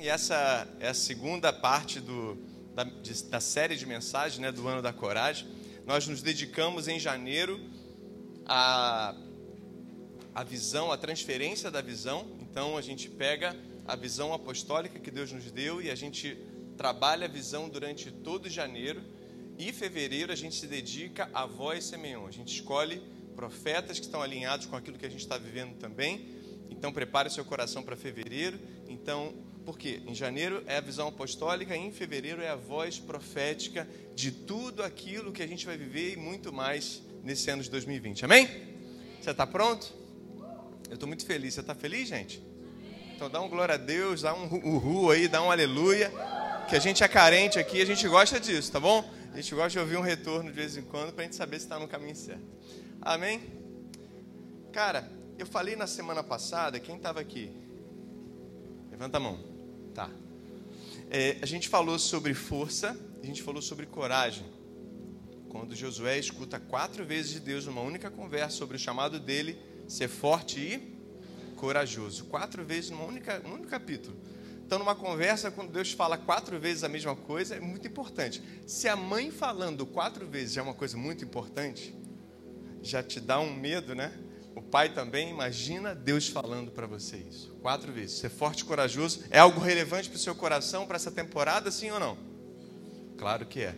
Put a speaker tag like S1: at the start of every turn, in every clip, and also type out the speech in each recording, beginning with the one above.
S1: E essa é a segunda parte do, da, de, da série de mensagens né, do Ano da Coragem. Nós nos dedicamos em janeiro a a visão, a transferência da visão. Então a gente pega a visão apostólica que Deus nos deu e a gente trabalha a visão durante todo janeiro. E fevereiro a gente se dedica à voz Semeon. A gente escolhe profetas que estão alinhados com aquilo que a gente está vivendo também. Então prepare seu coração para fevereiro. Então, por quê? Em janeiro é a visão apostólica, em fevereiro é a voz profética de tudo aquilo que a gente vai viver e muito mais nesse ano de 2020. Amém? Você está pronto? Eu estou muito feliz. Você está feliz, gente? Então dá um glória a Deus, dá um uhul aí, dá um aleluia. Que a gente é carente aqui, a gente gosta disso, tá bom? A gente gosta de ouvir um retorno de vez em quando para a gente saber se está no caminho certo. Amém? Cara, eu falei na semana passada, quem estava aqui? Levanta a mão. É, a gente falou sobre força, a gente falou sobre coragem. Quando Josué escuta quatro vezes de Deus numa única conversa sobre o chamado dele ser forte e corajoso. Quatro vezes num único, num único capítulo. Então, numa conversa, quando Deus fala quatro vezes a mesma coisa, é muito importante. Se a mãe falando quatro vezes já é uma coisa muito importante, já te dá um medo, né? O pai também, imagina Deus falando para você isso. Quatro vezes. Ser forte e corajoso é algo relevante para o seu coração, para essa temporada, sim ou não? Claro que é.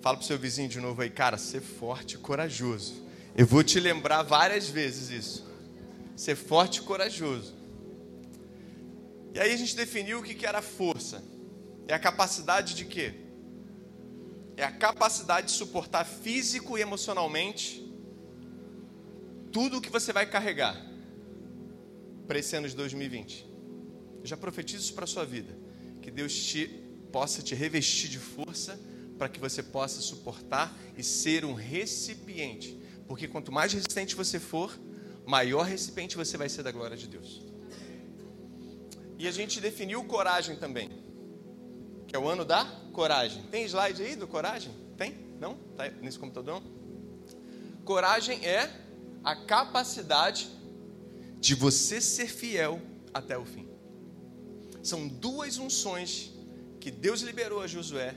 S1: Fala para o seu vizinho de novo aí, cara, ser forte e corajoso. Eu vou te lembrar várias vezes isso. Ser forte e corajoso. E aí a gente definiu o que era força. É a capacidade de quê? É a capacidade de suportar físico e emocionalmente tudo o que você vai carregar para esse ano de 2020. Eu já profetizo isso para a sua vida. Que Deus te, possa te revestir de força para que você possa suportar e ser um recipiente porque quanto mais resistente você for, maior recipiente você vai ser da glória de Deus. E a gente definiu coragem também, que é o ano da coragem. Tem slide aí do coragem? Tem? Não? Tá nesse computador? Coragem é a capacidade de você ser fiel até o fim. São duas unções que Deus liberou a Josué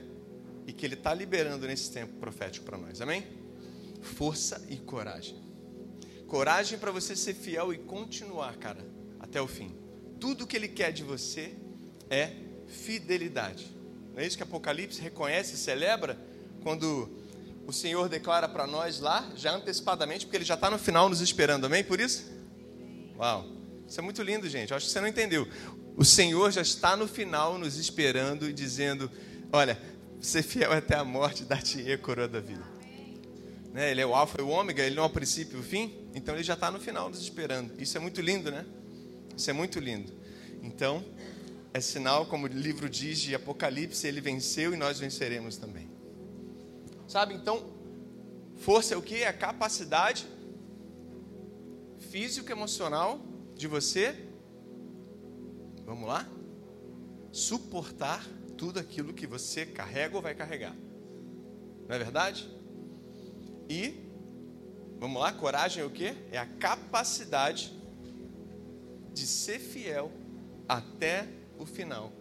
S1: e que Ele está liberando nesse tempo profético para nós. Amém? força e coragem. Coragem para você ser fiel e continuar, cara, até o fim. Tudo que ele quer de você é fidelidade. Não é isso que Apocalipse reconhece celebra quando o Senhor declara para nós lá, já antecipadamente, porque ele já está no final nos esperando, amém? Por isso? Uau, isso é muito lindo, gente. Acho que você não entendeu. O Senhor já está no final nos esperando e dizendo: Olha, ser fiel até a morte, dar-te a coroa da vida né? Ele é o alfa e o ômega, ele não é o princípio e o fim, então ele já está no final nos esperando. Isso é muito lindo, né? Isso é muito lindo. Então, é sinal, como o livro diz de Apocalipse, ele venceu e nós venceremos também. Sabe, então, força é o que? É a capacidade físico emocional de você, vamos lá, suportar tudo aquilo que você carrega ou vai carregar. Não é verdade? E, vamos lá, coragem é o que? É a capacidade de ser fiel até o final,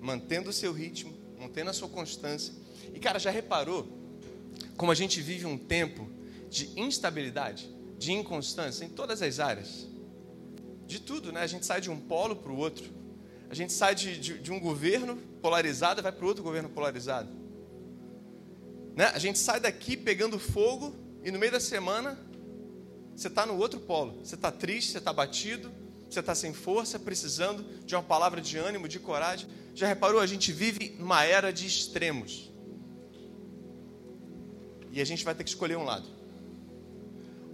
S1: mantendo o seu ritmo, mantendo a sua constância. E, cara, já reparou como a gente vive um tempo de instabilidade, de inconstância em todas as áreas? De tudo, né? A gente sai de um polo para o outro. A gente sai de, de, de um governo polarizado e vai para outro governo polarizado. Né? A gente sai daqui pegando fogo e no meio da semana você está no outro polo. Você está triste, você está batido, você está sem força, precisando de uma palavra de ânimo, de coragem. Já reparou? A gente vive numa era de extremos. E a gente vai ter que escolher um lado.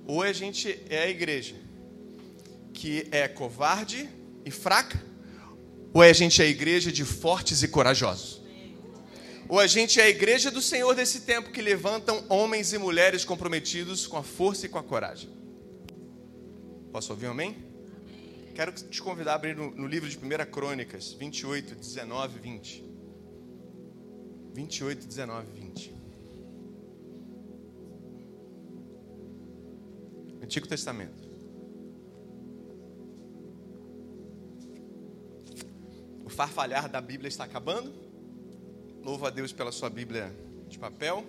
S1: Ou a gente é a igreja que é covarde e fraca, ou a gente é a igreja de fortes e corajosos. Ou a gente é a igreja do Senhor desse tempo que levantam homens e mulheres comprometidos com a força e com a coragem. Posso ouvir um amém? Quero te convidar a abrir no, no livro de 1 Crônicas 28, 19 20. 28, 19 20. Antigo Testamento. O farfalhar da Bíblia está acabando. Louvo a Deus pela sua Bíblia de papel,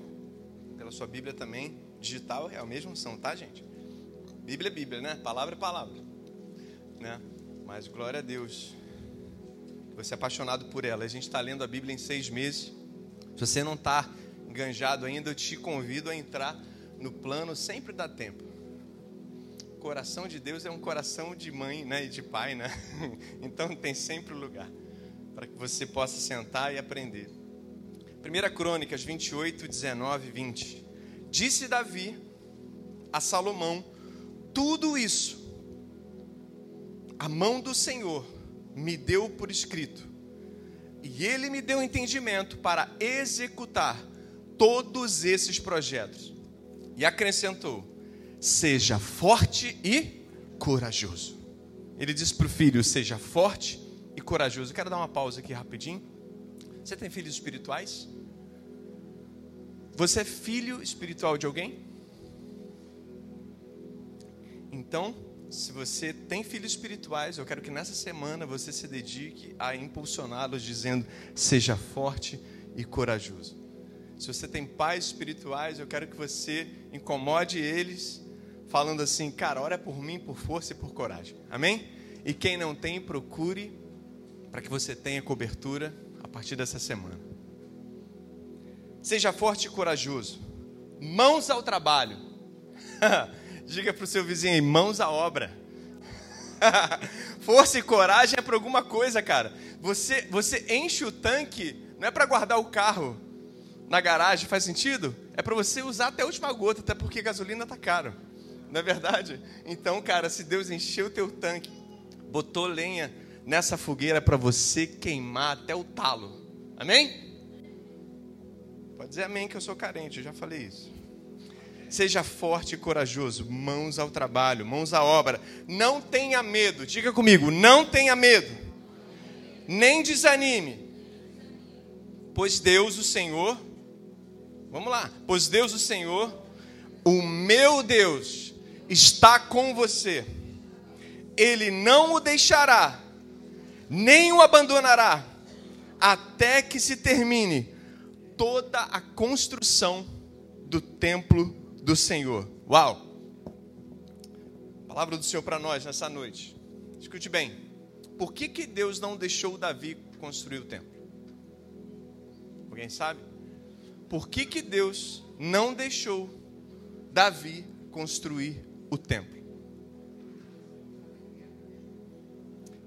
S1: pela sua Bíblia também digital, é a mesma unção, tá, gente? Bíblia é Bíblia, né? Palavra é palavra, né? Mas glória a Deus. Você é apaixonado por ela. A gente está lendo a Bíblia em seis meses. Se você não está enganjado ainda, eu te convido a entrar no plano. Sempre dá tempo. Coração de Deus é um coração de mãe, né, e de pai, né? Então tem sempre lugar para que você possa sentar e aprender. 1 Crônicas 28, 19 e 20. Disse Davi a Salomão: Tudo isso a mão do Senhor me deu por escrito, e ele me deu entendimento para executar todos esses projetos. E acrescentou: Seja forte e corajoso. Ele disse para o filho: Seja forte e corajoso. Eu quero dar uma pausa aqui rapidinho. Você tem filhos espirituais? Você é filho espiritual de alguém? Então, se você tem filhos espirituais, eu quero que nessa semana você se dedique a impulsioná-los, dizendo: seja forte e corajoso. Se você tem pais espirituais, eu quero que você incomode eles, falando assim: cara, ora por mim, por força e por coragem. Amém? E quem não tem, procure para que você tenha cobertura a partir dessa semana. Seja forte e corajoso. Mãos ao trabalho. Diga para o seu vizinho mãos à obra. Força e coragem é para alguma coisa, cara. Você, você enche o tanque, não é para guardar o carro na garagem, faz sentido? É para você usar até a última gota, até porque gasolina tá caro. Não é verdade? Então, cara, se Deus encheu o teu tanque, botou lenha nessa fogueira para você queimar até o talo. Amém? Pode dizer amém que eu sou carente, eu já falei isso. Seja forte e corajoso, mãos ao trabalho, mãos à obra. Não tenha medo, diga comigo, não tenha medo. Nem desanime. Pois Deus, o Senhor, vamos lá, pois Deus, o Senhor, o meu Deus, está com você. Ele não o deixará, nem o abandonará, até que se termine toda a construção do templo do Senhor. Uau! Palavra do Senhor para nós nessa noite. Escute bem. Por que, que Deus não deixou Davi construir o templo? Alguém sabe? Por que, que Deus não deixou Davi construir o templo?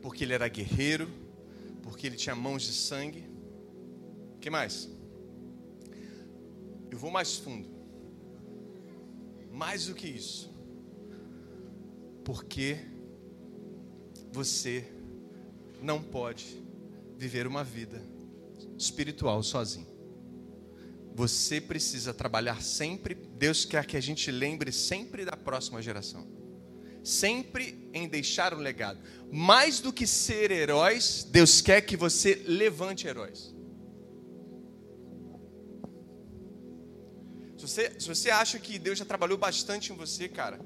S1: Porque ele era guerreiro, porque ele tinha mãos de sangue. O que mais? Eu vou mais fundo. Mais do que isso. Porque você não pode viver uma vida espiritual sozinho. Você precisa trabalhar sempre. Deus quer que a gente lembre sempre da próxima geração. Sempre em deixar um legado. Mais do que ser heróis, Deus quer que você levante heróis. Se você, se você acha que Deus já trabalhou bastante em você, cara,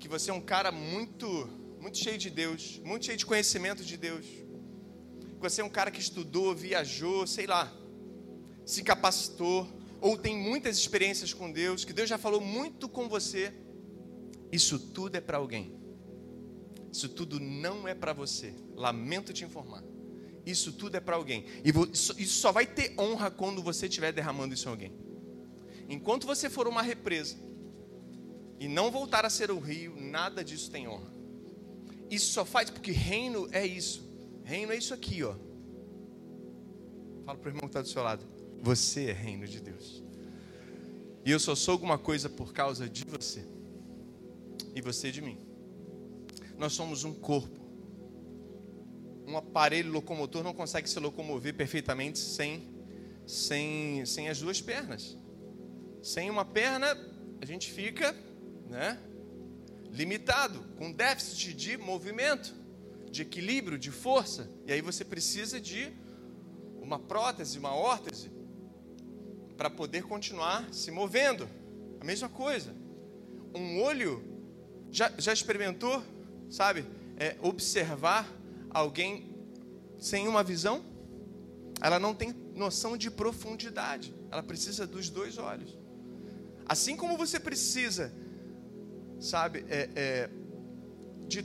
S1: que você é um cara muito, muito cheio de Deus, muito cheio de conhecimento de Deus, que você é um cara que estudou, viajou, sei lá, se capacitou, ou tem muitas experiências com Deus, que Deus já falou muito com você, isso tudo é para alguém. Isso tudo não é para você. Lamento te informar. Isso tudo é para alguém. E isso só vai ter honra quando você estiver derramando isso em alguém. Enquanto você for uma represa e não voltar a ser o rio, nada disso tem honra. Isso só faz porque reino é isso. Reino é isso aqui, ó. Fala para o irmão que está do seu lado. Você é reino de Deus. E eu só sou alguma coisa por causa de você. E você de mim. Nós somos um corpo. Um aparelho locomotor não consegue se locomover perfeitamente sem, sem, sem as duas pernas. Sem uma perna, a gente fica né, limitado, com déficit de movimento, de equilíbrio, de força. E aí você precisa de uma prótese, uma órtese, para poder continuar se movendo. A mesma coisa. Um olho, já, já experimentou, sabe, é, observar alguém sem uma visão? ela não tem noção de profundidade. Ela precisa dos dois olhos. Assim como você precisa, sabe, é, é, de,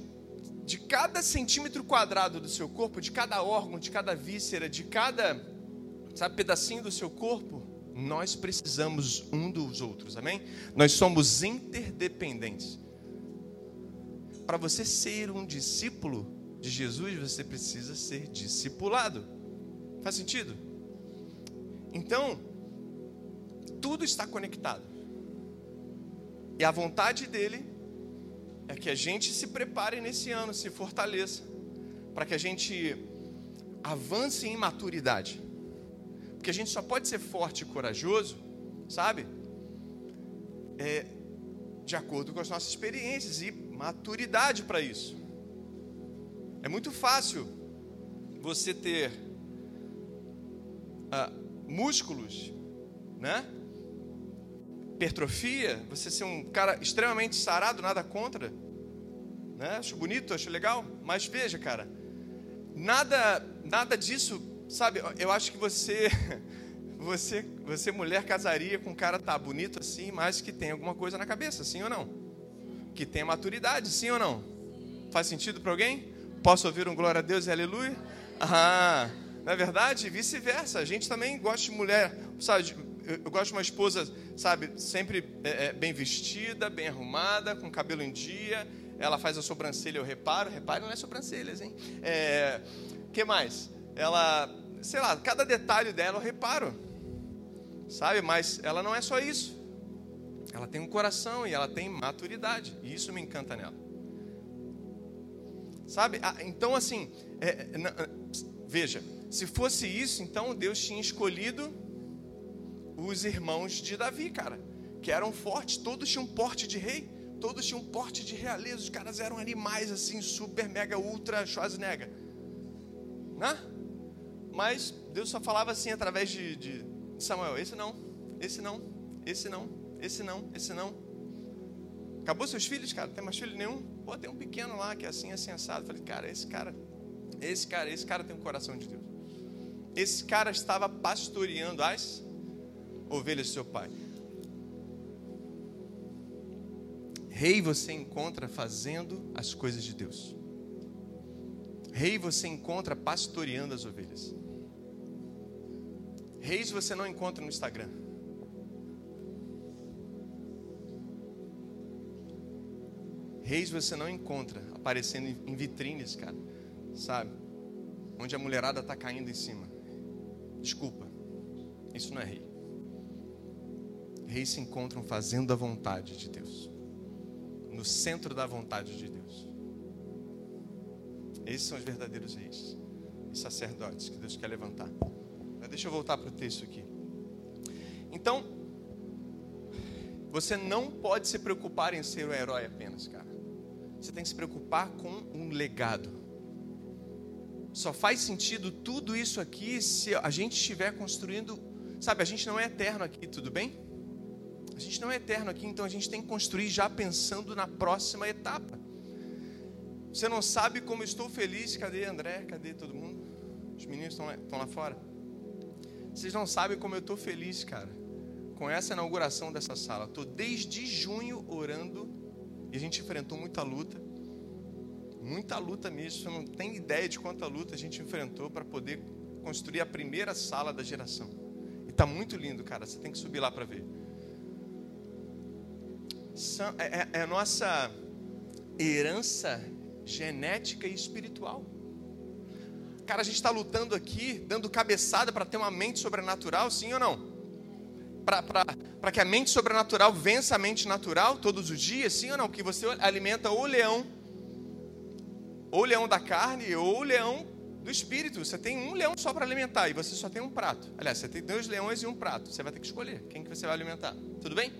S1: de cada centímetro quadrado do seu corpo, de cada órgão, de cada víscera, de cada, sabe, pedacinho do seu corpo, nós precisamos um dos outros, amém? Nós somos interdependentes. Para você ser um discípulo de Jesus, você precisa ser discipulado. Faz sentido? Então, tudo está conectado. E a vontade dele é que a gente se prepare nesse ano, se fortaleça, para que a gente avance em maturidade. Porque a gente só pode ser forte e corajoso, sabe? É, de acordo com as nossas experiências e maturidade para isso. É muito fácil você ter ah, músculos, né? Hipertrofia, você ser um cara extremamente sarado, nada contra, né? Acho bonito, acho legal, mas veja, cara, nada, nada disso, sabe? Eu acho que você, você, você mulher casaria com um cara tá bonito assim, mas que tem alguma coisa na cabeça, sim ou não? Que tem maturidade, sim ou não? Faz sentido para alguém? Posso ouvir um glória a Deus e aleluia? Ah, não é verdade? Vice-versa. A gente também gosta de mulher, sabe? Eu gosto de uma esposa, sabe, sempre é, é, bem vestida, bem arrumada, com cabelo em dia. Ela faz a sobrancelha, eu reparo. Repare, não é sobrancelhas, hein? É, que mais? Ela, sei lá, cada detalhe dela eu reparo, sabe? Mas ela não é só isso. Ela tem um coração e ela tem maturidade. E isso me encanta nela. Sabe? Ah, então, assim, é, veja, se fosse isso, então Deus tinha escolhido os irmãos de Davi, cara, que eram fortes, todos tinham porte de rei, todos tinham porte de realeza, os caras eram animais assim, super, mega, ultra, Schwarzenegger, né? Mas Deus só falava assim através de, de Samuel: esse não, esse não, esse não, esse não, esse não. Acabou seus filhos, cara? Tem mais filho nenhum? Pô, tem um pequeno lá que é assim, assim, assado. Falei, cara, esse cara, esse cara, esse cara tem um coração de Deus. Esse cara estava pastoreando as ovelhas do seu pai. Rei você encontra fazendo as coisas de Deus. Rei você encontra pastoreando as ovelhas. Reis você não encontra no Instagram. Reis você não encontra aparecendo em vitrines, cara. Sabe? Onde a mulherada está caindo em cima. Desculpa, isso não é rei. Reis se encontram fazendo a vontade de Deus, no centro da vontade de Deus. Esses são os verdadeiros reis e sacerdotes que Deus quer levantar. Deixa eu voltar para o texto aqui. Então, você não pode se preocupar em ser o herói apenas, cara. Você tem que se preocupar com um legado só faz sentido tudo isso aqui se a gente estiver construindo. Sabe, a gente não é eterno aqui, tudo bem? A gente não é eterno aqui, então a gente tem que construir já pensando na próxima etapa. Você não sabe como estou feliz. Cadê André? Cadê todo mundo? Os meninos estão lá, estão lá fora. Vocês não sabem como eu estou feliz, cara, com essa inauguração dessa sala. Estou desde junho orando e a gente enfrentou muita luta. Muita luta mesmo, você não tem ideia de quanta luta a gente enfrentou para poder construir a primeira sala da geração. E está muito lindo, cara. Você tem que subir lá para ver. É, é, é a nossa herança genética e espiritual. Cara, a gente está lutando aqui, dando cabeçada para ter uma mente sobrenatural, sim ou não? Para que a mente sobrenatural vença a mente natural todos os dias, sim ou não? Que você alimenta o leão ou o leão da carne ou o leão do espírito. Você tem um leão só para alimentar e você só tem um prato. Aliás, você tem dois leões e um prato. Você vai ter que escolher quem que você vai alimentar. Tudo bem?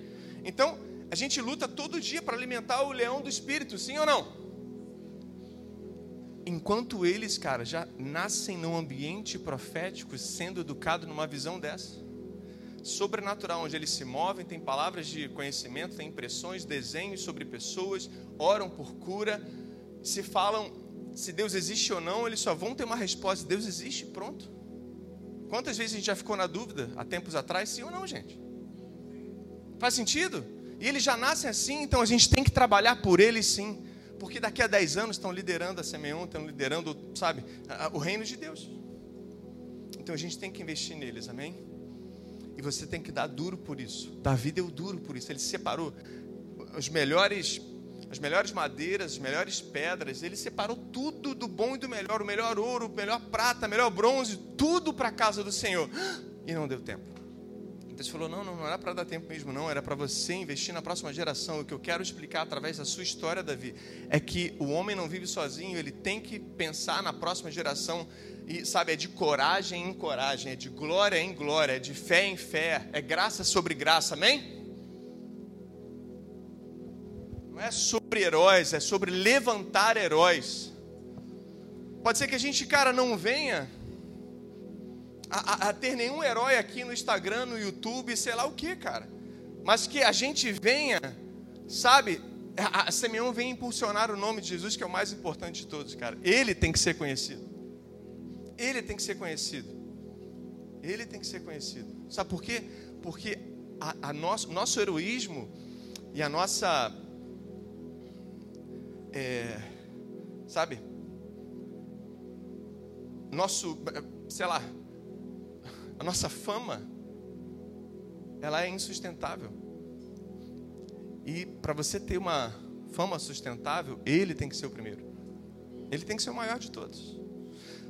S1: Então, a gente luta todo dia para alimentar o leão do espírito, sim ou não? Enquanto eles, cara, já nascem num ambiente profético, sendo educados numa visão dessa, sobrenatural, onde eles se movem, tem palavras de conhecimento, tem impressões, desenhos sobre pessoas, oram por cura, se falam se Deus existe ou não, eles só vão ter uma resposta: Deus existe, pronto. Quantas vezes a gente já ficou na dúvida há tempos atrás, sim ou não, gente? Faz sentido? E eles já nascem assim, então a gente tem que trabalhar por eles sim. Porque daqui a 10 anos estão liderando a Semeon, estão liderando, sabe, o reino de Deus. Então a gente tem que investir neles, amém? E você tem que dar duro por isso. Davi deu duro por isso. Ele separou os melhores, as melhores madeiras, as melhores pedras. Ele separou tudo do bom e do melhor, o melhor ouro, o melhor prata, o melhor bronze, tudo para a casa do Senhor. E não deu tempo. Então você falou: não, não, não era para dar tempo mesmo, não. Era para você investir na próxima geração. O que eu quero explicar através da sua história, Davi, é que o homem não vive sozinho. Ele tem que pensar na próxima geração e sabe, é de coragem em coragem, é de glória em glória, é de fé em fé, é graça sobre graça, amém? Não é sobre heróis, é sobre levantar heróis. Pode ser que a gente, cara, não venha a, a, ter nenhum herói aqui no Instagram, no YouTube, sei lá o que, cara. Mas que a gente venha, sabe, a, a Simeão vem impulsionar o nome de Jesus, que é o mais importante de todos, cara. Ele tem que ser conhecido. Ele tem que ser conhecido. Ele tem que ser conhecido. Sabe por quê? Porque a, a nosso, nosso heroísmo e a nossa. É, sabe? Nosso. Sei lá. A nossa fama. Ela é insustentável. E para você ter uma fama sustentável, ele tem que ser o primeiro. Ele tem que ser o maior de todos.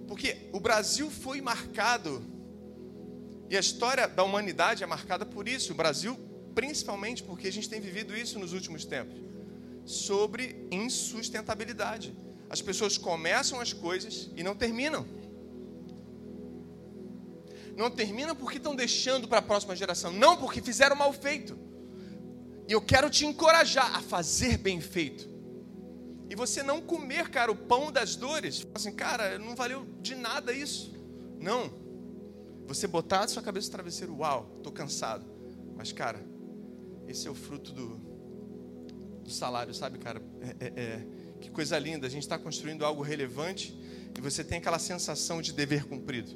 S1: Porque o Brasil foi marcado, e a história da humanidade é marcada por isso. O Brasil, principalmente porque a gente tem vivido isso nos últimos tempos sobre insustentabilidade. As pessoas começam as coisas e não terminam. Não terminam porque estão deixando para a próxima geração, não porque fizeram mal feito. E eu quero te encorajar a fazer bem feito e você não comer, cara, o pão das dores, assim, cara, não valeu de nada isso. Não. Você botar a sua cabeça no travesseiro, uau, estou cansado. Mas, cara, esse é o fruto do, do salário, sabe, cara? É, é, é, que coisa linda, a gente está construindo algo relevante e você tem aquela sensação de dever cumprido.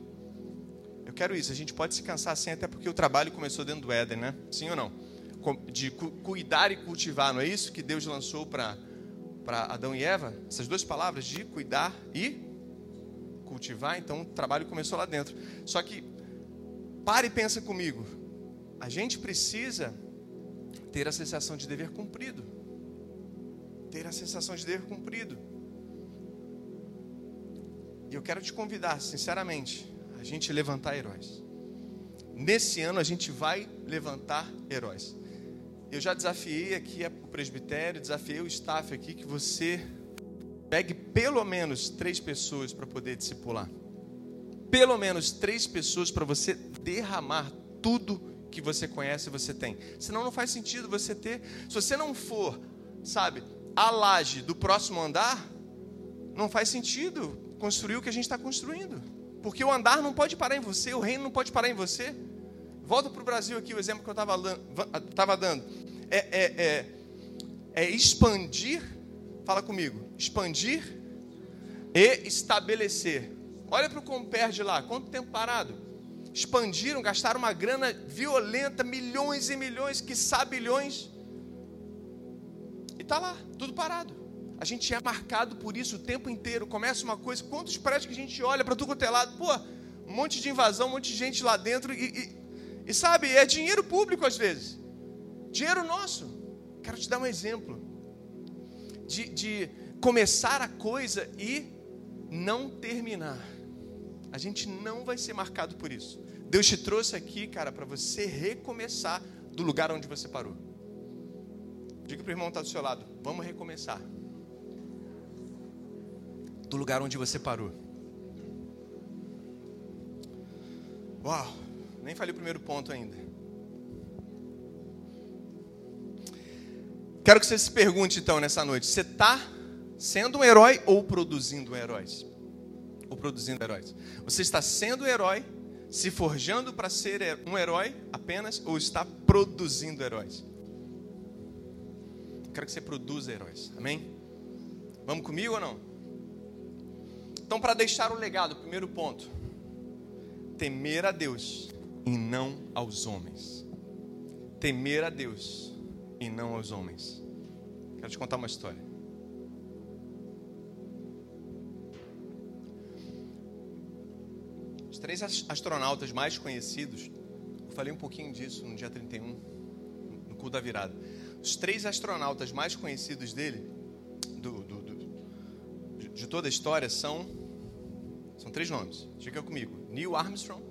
S1: Quero isso, a gente pode se cansar assim, até porque o trabalho começou dentro do Éden, né? Sim ou não? De cuidar e cultivar, não é isso que Deus lançou para para Adão e Eva, essas duas palavras de cuidar e cultivar, então o trabalho começou lá dentro. Só que pare e pensa comigo. A gente precisa ter a sensação de dever cumprido. Ter a sensação de dever cumprido. E eu quero te convidar, sinceramente, a gente levantar heróis. Nesse ano a gente vai levantar heróis. Eu já desafiei aqui o presbitério, desafiei o staff aqui que você pegue pelo menos três pessoas para poder discipular. Pelo menos três pessoas para você derramar tudo que você conhece e você tem. Senão não faz sentido você ter. Se você não for, sabe, a laje do próximo andar, não faz sentido construir o que a gente está construindo. Porque o andar não pode parar em você, o reino não pode parar em você. Volta para o Brasil aqui, o exemplo que eu estava dando. É, é, é, é expandir, fala comigo, expandir e estabelecer. Olha para o de lá, quanto tempo parado? Expandiram, gastaram uma grana violenta, milhões e milhões, que bilhões. E está lá, tudo parado. A gente é marcado por isso o tempo inteiro. Começa uma coisa, quantos prédios que a gente olha para tudo quanto é lado, pô, um monte de invasão, um monte de gente lá dentro e, e e sabe, é dinheiro público às vezes. Dinheiro nosso. Quero te dar um exemplo. De, de começar a coisa e não terminar. A gente não vai ser marcado por isso. Deus te trouxe aqui, cara, para você recomeçar do lugar onde você parou. Diga para o irmão que está do seu lado: vamos recomeçar. Do lugar onde você parou. Uau! Nem falei o primeiro ponto ainda. Quero que você se pergunte então nessa noite: você está sendo um herói ou produzindo heróis? Ou produzindo heróis? Você está sendo herói, se forjando para ser um herói apenas, ou está produzindo heróis? Quero que você produza heróis, amém? Vamos comigo ou não? Então, para deixar o legado, primeiro ponto temer a Deus e não aos homens. Temer a Deus e não aos homens. Quero te contar uma história. Os três astronautas mais conhecidos, eu falei um pouquinho disso no dia 31, no culto da virada. Os três astronautas mais conhecidos dele, do, do, de toda a história, são, são três nomes. Diga comigo: Neil Armstrong.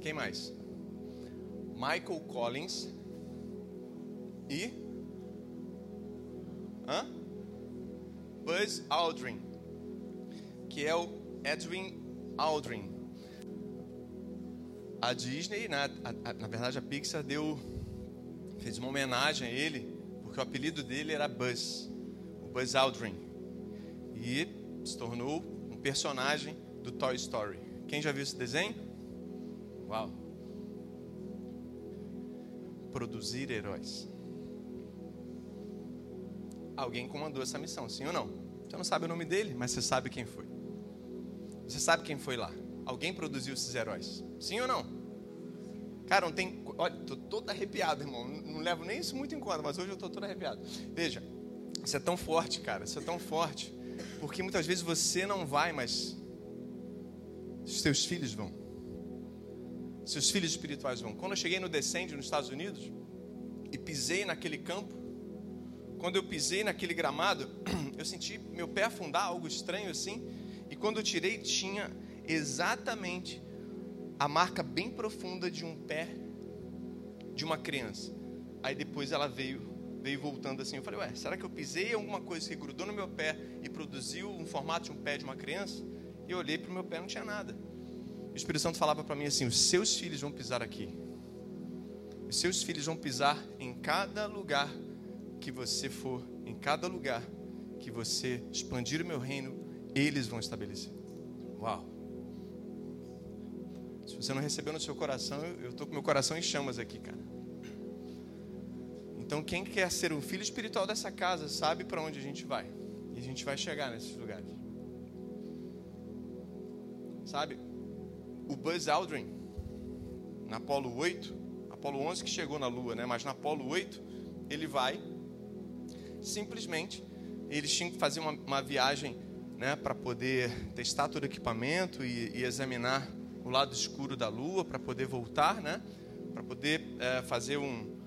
S1: Quem mais? Michael Collins e Hã? Buzz Aldrin, que é o Edwin Aldrin. A Disney, né, a, a, na verdade a Pixar deu fez uma homenagem a ele, porque o apelido dele era Buzz, o Buzz Aldrin. E se tornou um personagem do Toy Story. Quem já viu esse desenho? Uau. Produzir heróis alguém comandou essa missão, sim ou não? Você não sabe o nome dele, mas você sabe quem foi. Você sabe quem foi lá. Alguém produziu esses heróis, sim ou não? Cara, não tem. Olha, tô todo arrepiado, irmão. Não levo nem isso muito em conta, mas hoje eu tô todo arrepiado. Veja, você é tão forte, cara. Você é tão forte. Porque muitas vezes você não vai, mas seus filhos vão. Seus filhos espirituais vão. Quando eu cheguei no Descende, nos Estados Unidos, e pisei naquele campo, quando eu pisei naquele gramado, eu senti meu pé afundar, algo estranho assim. E quando eu tirei, tinha exatamente a marca bem profunda de um pé de uma criança. Aí depois ela veio, veio voltando assim. Eu falei, ué, será que eu pisei alguma coisa que grudou no meu pé e produziu um formato de um pé de uma criança? E eu olhei para o meu pé, não tinha nada. O Espírito Santo falava para mim assim: os seus filhos vão pisar aqui. Os seus filhos vão pisar em cada lugar que você for, em cada lugar que você expandir o meu reino, eles vão estabelecer. Uau! Se você não recebeu no seu coração, eu estou com meu coração em chamas aqui, cara. Então, quem quer ser um filho espiritual dessa casa sabe para onde a gente vai. E a gente vai chegar nesses lugares. Sabe? O Buzz Aldrin, na Apolo 8, Apolo 11 que chegou na Lua, né? Mas na Apolo 8, ele vai simplesmente eles tinham que fazer uma, uma viagem né, para poder testar todo o equipamento e, e, examinar o lado escuro da Lua para poder voltar, né, para poder é, fazer um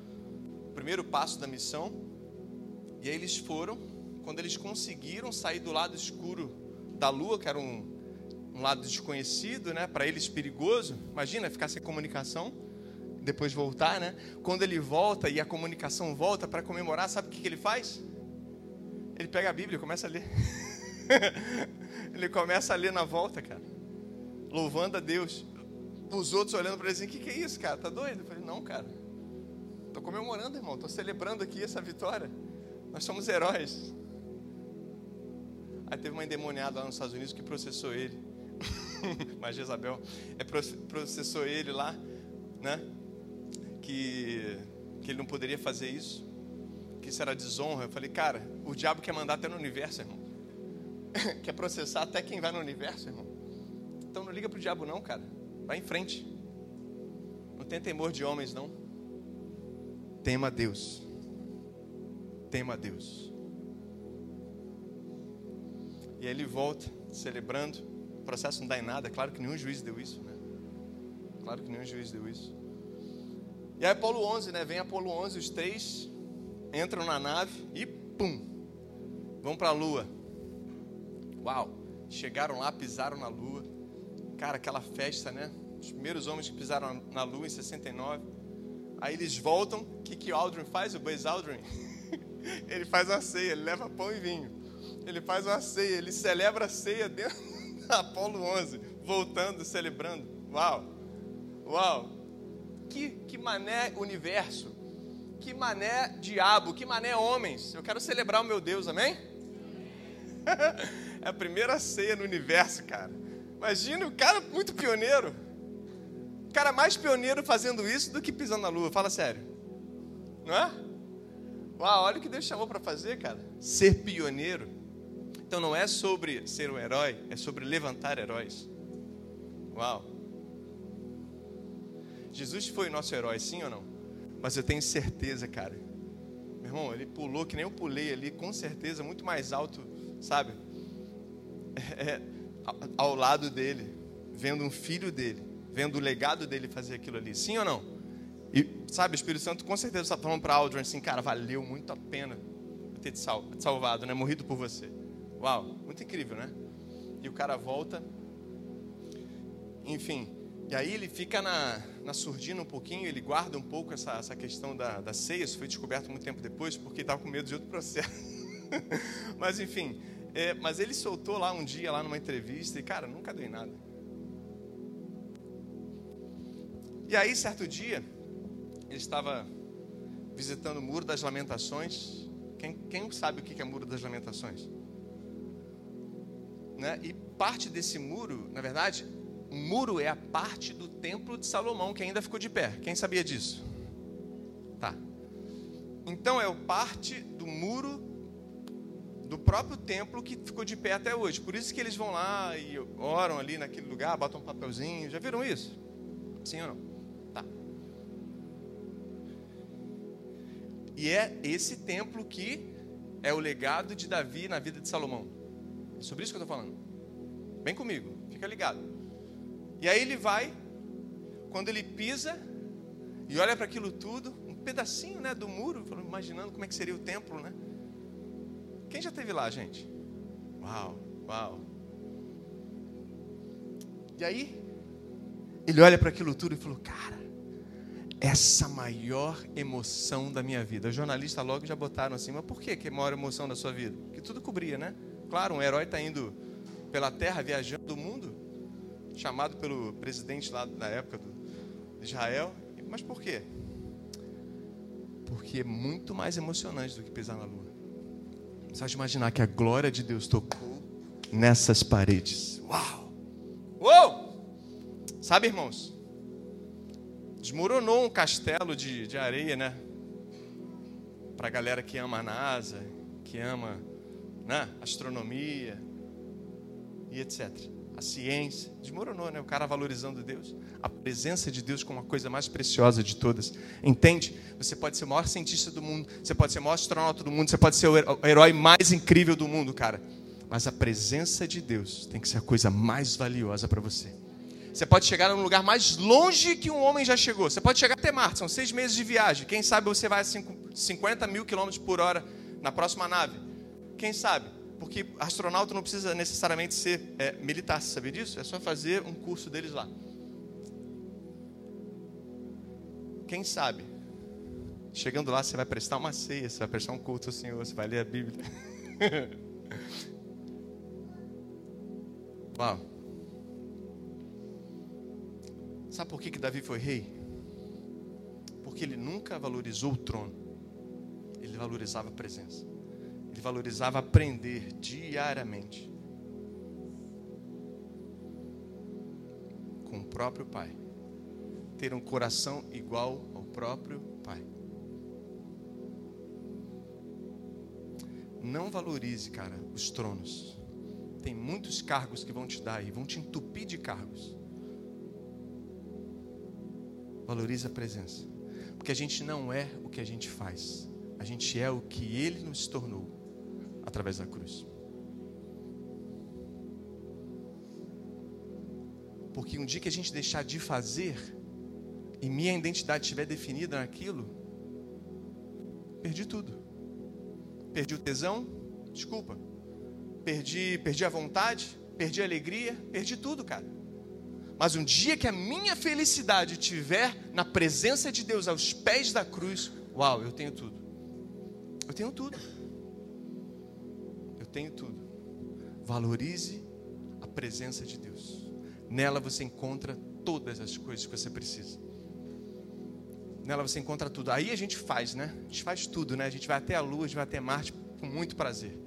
S1: o primeiro passo da missão. E aí eles foram, quando eles conseguiram sair do lado escuro da Lua, que era um, um lado desconhecido, né, para eles perigoso. Imagina ficar sem comunicação depois voltar, né? Quando ele volta e a comunicação volta para comemorar, sabe o que, que ele faz? Ele pega a Bíblia e começa a ler. ele começa a ler na volta, cara. Louvando a Deus. Os outros olhando para ele assim: o que, que é isso, cara? Tá doido? Eu falei: não, cara. Comemorando, irmão. Estou celebrando aqui essa vitória. Nós somos heróis. Aí teve uma endemoniada lá nos Estados Unidos que processou ele. Mas Jezabel é, processou ele lá, né? que, que ele não poderia fazer isso, que isso era desonra. Eu falei, cara, o diabo quer mandar até no universo, irmão. quer processar até quem vai no universo, irmão. Então não liga pro diabo não, cara. Vai em frente. Não tem temor de homens, não. Tema Deus. Tema Deus. E aí ele volta, celebrando. O processo não dá em nada. Claro que nenhum juiz deu isso, né? Claro que nenhum juiz deu isso. E aí Apolo 11, né? Vem Apolo 11, os três entram na nave e pum, vão para a lua. Uau! Chegaram lá, pisaram na lua. Cara, aquela festa, né? Os primeiros homens que pisaram na lua em 69. Aí eles voltam. O que, que o Aldrin faz? O Buzz Aldrin? ele faz uma ceia, ele leva pão e vinho. Ele faz uma ceia, ele celebra a ceia dentro da Apolo 11, voltando, celebrando. Uau! Uau! que, que mané universo, que mané diabo, que mané homens. Eu quero celebrar o meu Deus, amém? é a primeira ceia no universo, cara. Imagina o cara muito pioneiro. Cara mais pioneiro fazendo isso do que pisando na lua. Fala sério. Não é? Uau, olha o que Deus chamou para fazer, cara. Ser pioneiro. Então não é sobre ser um herói, é sobre levantar heróis. Uau. Jesus foi nosso herói, sim ou não? Mas eu tenho certeza, cara. Meu irmão, ele pulou que nem eu pulei ali, com certeza, muito mais alto, sabe? É, ao lado dele, vendo um filho dele, vendo o legado dele fazer aquilo ali, sim ou não? E, sabe, o Espírito Santo com certeza está falando para Aldrin assim, cara, valeu muito a pena ter te salvado, né? Morrido por você. Uau, muito incrível, né? E o cara volta. Enfim, e aí ele fica na, na surdina um pouquinho, ele guarda um pouco essa, essa questão da, da ceia. Isso foi descoberto muito tempo depois, porque estava com medo de outro processo. mas enfim, é, mas ele soltou lá um dia, lá numa entrevista, e cara, nunca em nada. E aí, certo dia, ele estava visitando o Muro das Lamentações. Quem, quem sabe o que é Muro das Lamentações? Né? E parte desse muro, na verdade, o muro é a parte do templo de Salomão que ainda ficou de pé. Quem sabia disso? Tá. Então é parte do muro do próprio templo que ficou de pé até hoje. Por isso que eles vão lá e oram ali naquele lugar, botam um papelzinho. Já viram isso? Sim ou não? E é esse templo que é o legado de Davi na vida de Salomão. É sobre isso que eu estou falando. Vem comigo, fica ligado. E aí ele vai, quando ele pisa e olha para aquilo tudo, um pedacinho né, do muro, imaginando como é que seria o templo, né? Quem já teve lá, gente? Uau, uau. E aí, ele olha para aquilo tudo e falou: Cara, essa maior emoção da minha vida. Os jornalistas logo já botaram assim, mas por que, que é a maior emoção da sua vida? Porque tudo cobria, né? Claro, um herói está indo pela terra, viajando o mundo, chamado pelo presidente lá da época do, de Israel. Mas por quê? Porque é muito mais emocionante do que pisar na lua. Só de imaginar que a glória de Deus tocou nessas paredes. Uau! Uou! Sabe, irmãos? Desmoronou um castelo de, de areia, né? Para a galera que ama a NASA, que ama né? astronomia e etc. A ciência desmoronou, né? O cara valorizando Deus, a presença de Deus como a coisa mais preciosa de todas. Entende? Você pode ser o maior cientista do mundo, você pode ser o maior astronauta do mundo, você pode ser o herói mais incrível do mundo, cara. Mas a presença de Deus tem que ser a coisa mais valiosa para você. Você pode chegar num lugar mais longe que um homem já chegou. Você pode chegar até Marte, são seis meses de viagem. Quem sabe você vai a 50 mil quilômetros por hora na próxima nave. Quem sabe? Porque astronauta não precisa necessariamente ser é, militar, você sabia disso? É só fazer um curso deles lá. Quem sabe? Chegando lá, você vai prestar uma ceia, você vai prestar um culto ao Senhor, você vai ler a Bíblia. Uau. Sabe por que, que Davi foi rei? Porque ele nunca valorizou o trono, ele valorizava a presença. Ele valorizava aprender diariamente com o próprio Pai. Ter um coração igual ao próprio Pai. Não valorize, cara, os tronos. Tem muitos cargos que vão te dar aí, vão te entupir de cargos. Valorize a presença. Porque a gente não é o que a gente faz. A gente é o que ele nos tornou através da cruz. Porque um dia que a gente deixar de fazer e minha identidade estiver definida naquilo, perdi tudo. Perdi o tesão, desculpa. Perdi, perdi a vontade, perdi a alegria, perdi tudo, cara. Mas um dia que a minha felicidade estiver na presença de Deus, aos pés da cruz, uau, eu tenho tudo. Eu tenho tudo tenho tudo. Valorize a presença de Deus. Nela você encontra todas as coisas que você precisa. Nela você encontra tudo. Aí a gente faz, né? A gente faz tudo, né? A gente vai até a lua, a gente vai até Marte com muito prazer.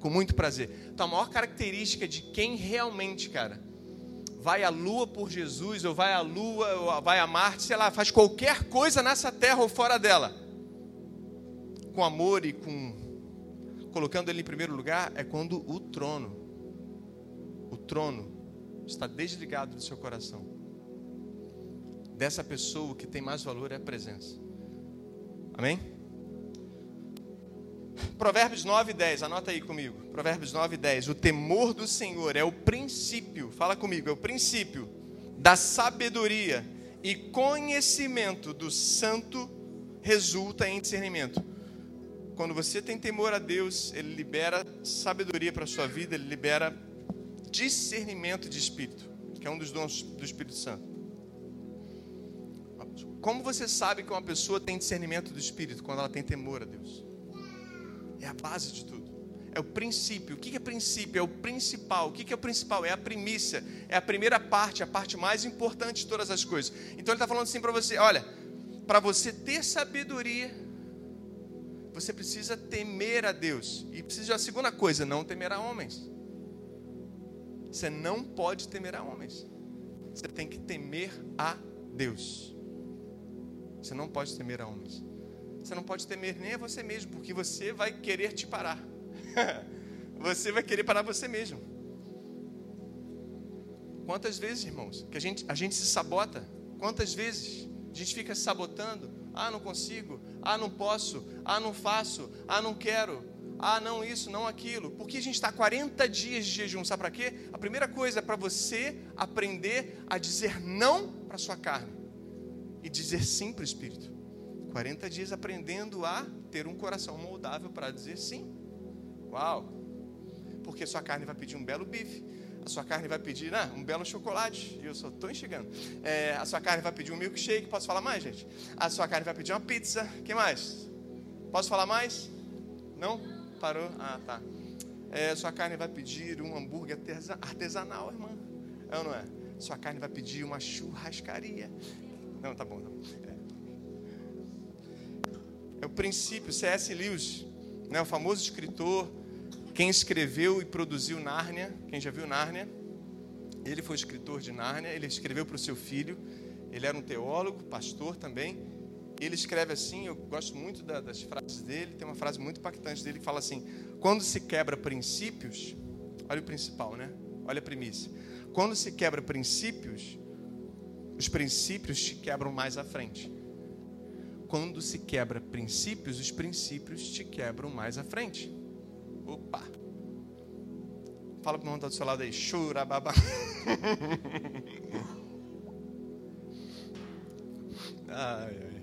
S1: Com muito prazer. Então a maior característica de quem realmente, cara, vai à lua por Jesus, ou vai à lua, ou vai a Marte, sei lá, faz qualquer coisa nessa terra ou fora dela, com amor e com colocando ele em primeiro lugar, é quando o trono, o trono, está desligado do seu coração. dessa pessoa, o que tem mais valor é a presença. Amém? Provérbios 9 e 10, anota aí comigo. Provérbios 9 e 10. O temor do Senhor é o princípio, fala comigo, é o princípio da sabedoria e conhecimento do santo resulta em discernimento. Quando você tem temor a Deus, Ele libera sabedoria para a sua vida, Ele libera discernimento de espírito, que é um dos dons do Espírito Santo. Como você sabe que uma pessoa tem discernimento do espírito? Quando ela tem temor a Deus. É a base de tudo. É o princípio. O que é princípio? É o principal. O que é o principal? É a primícia. É a primeira parte, a parte mais importante de todas as coisas. Então ele está falando assim para você: olha, para você ter sabedoria, você precisa temer a Deus. E precisa de uma segunda coisa: não temer a homens. Você não pode temer a homens. Você tem que temer a Deus. Você não pode temer a homens. Você não pode temer nem a você mesmo, porque você vai querer te parar. você vai querer parar você mesmo. Quantas vezes, irmãos, que a gente, a gente se sabota? Quantas vezes a gente fica se sabotando? Ah, não consigo. Ah, não posso. Ah, não faço. Ah, não quero. Ah, não isso, não aquilo. Porque a gente está 40 dias de jejum, sabe para quê? A primeira coisa é para você aprender a dizer não para sua carne e dizer sim para o Espírito. 40 dias aprendendo a ter um coração moldável para dizer sim. Uau! Porque sua carne vai pedir um belo bife, a sua carne vai pedir né, um belo chocolate, e eu só estou enxergando. É, a sua carne vai pedir um milkshake, posso falar mais, gente? A sua carne vai pedir uma pizza, que mais? Posso falar mais? Não? Parou? Ah, tá. É, sua carne vai pedir um hambúrguer artesanal, irmã. É ou não é? Sua carne vai pedir uma churrascaria. Não, tá bom. Tá bom. É. o princípio. C.S. Lewis, né, o famoso escritor, quem escreveu e produziu Nárnia. Quem já viu Nárnia? Ele foi escritor de Nárnia. Ele escreveu para o seu filho. Ele era um teólogo, pastor também ele escreve assim, eu gosto muito das frases dele, tem uma frase muito impactante dele que fala assim: quando se quebra princípios, olha o principal, né? Olha a primícia. Quando se quebra princípios, os princípios te quebram mais à frente. Quando se quebra princípios, os princípios te quebram mais à frente. Opa! Fala para o irmão está do seu lado aí, chura babá. ai, ai.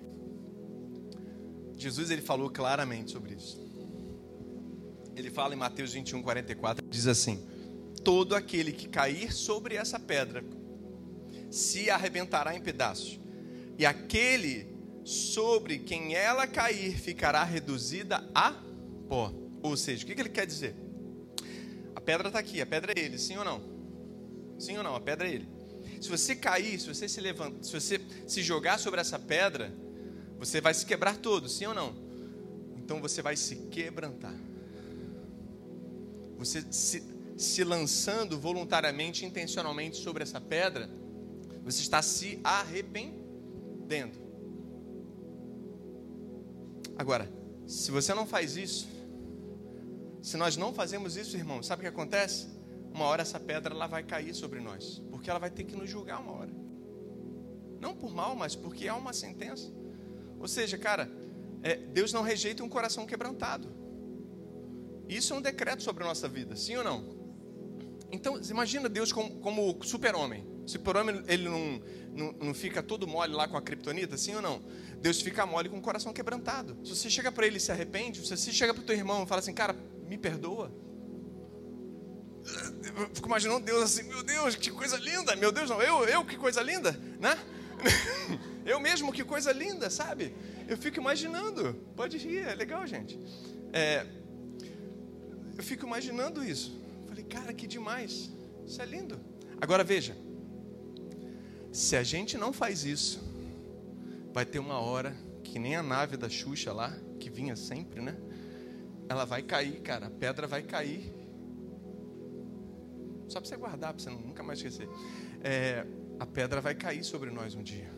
S1: Jesus ele falou claramente sobre isso. Ele fala em Mateus 21, 44, diz assim: Todo aquele que cair sobre essa pedra se arrebentará em pedaços, e aquele sobre quem ela cair ficará reduzida a pó. Ou seja, o que ele quer dizer? A pedra está aqui, a pedra é ele, sim ou não? Sim ou não? A pedra é ele. Se você cair, se você se levantar, se você se jogar sobre essa pedra, você vai se quebrar todo, sim ou não? Então você vai se quebrantar. Você se, se lançando voluntariamente, intencionalmente sobre essa pedra, você está se arrependendo. Agora, se você não faz isso, se nós não fazemos isso, irmão, sabe o que acontece? Uma hora essa pedra ela vai cair sobre nós, porque ela vai ter que nos julgar uma hora. Não por mal, mas porque há uma sentença. Ou seja, cara, é, Deus não rejeita um coração quebrantado. Isso é um decreto sobre a nossa vida, sim ou não? Então, imagina Deus como, como super-homem. Super-homem, ele não, não, não, fica todo mole lá com a criptonita, sim ou não? Deus fica mole com o coração quebrantado. Se você chega para ele e se arrepende, se você chega para o teu irmão e fala assim, cara, me perdoa. Eu fico imaginando Deus assim, meu Deus, que coisa linda, meu Deus, não, eu, eu, que coisa linda, né? Eu mesmo, que coisa linda, sabe? Eu fico imaginando. Pode rir, é legal, gente. É, eu fico imaginando isso. Falei, cara, que demais. Isso é lindo. Agora veja. Se a gente não faz isso, vai ter uma hora que nem a nave da Xuxa lá, que vinha sempre, né? Ela vai cair, cara. A pedra vai cair. Só para você guardar, para você nunca mais esquecer. É, a pedra vai cair sobre nós um dia.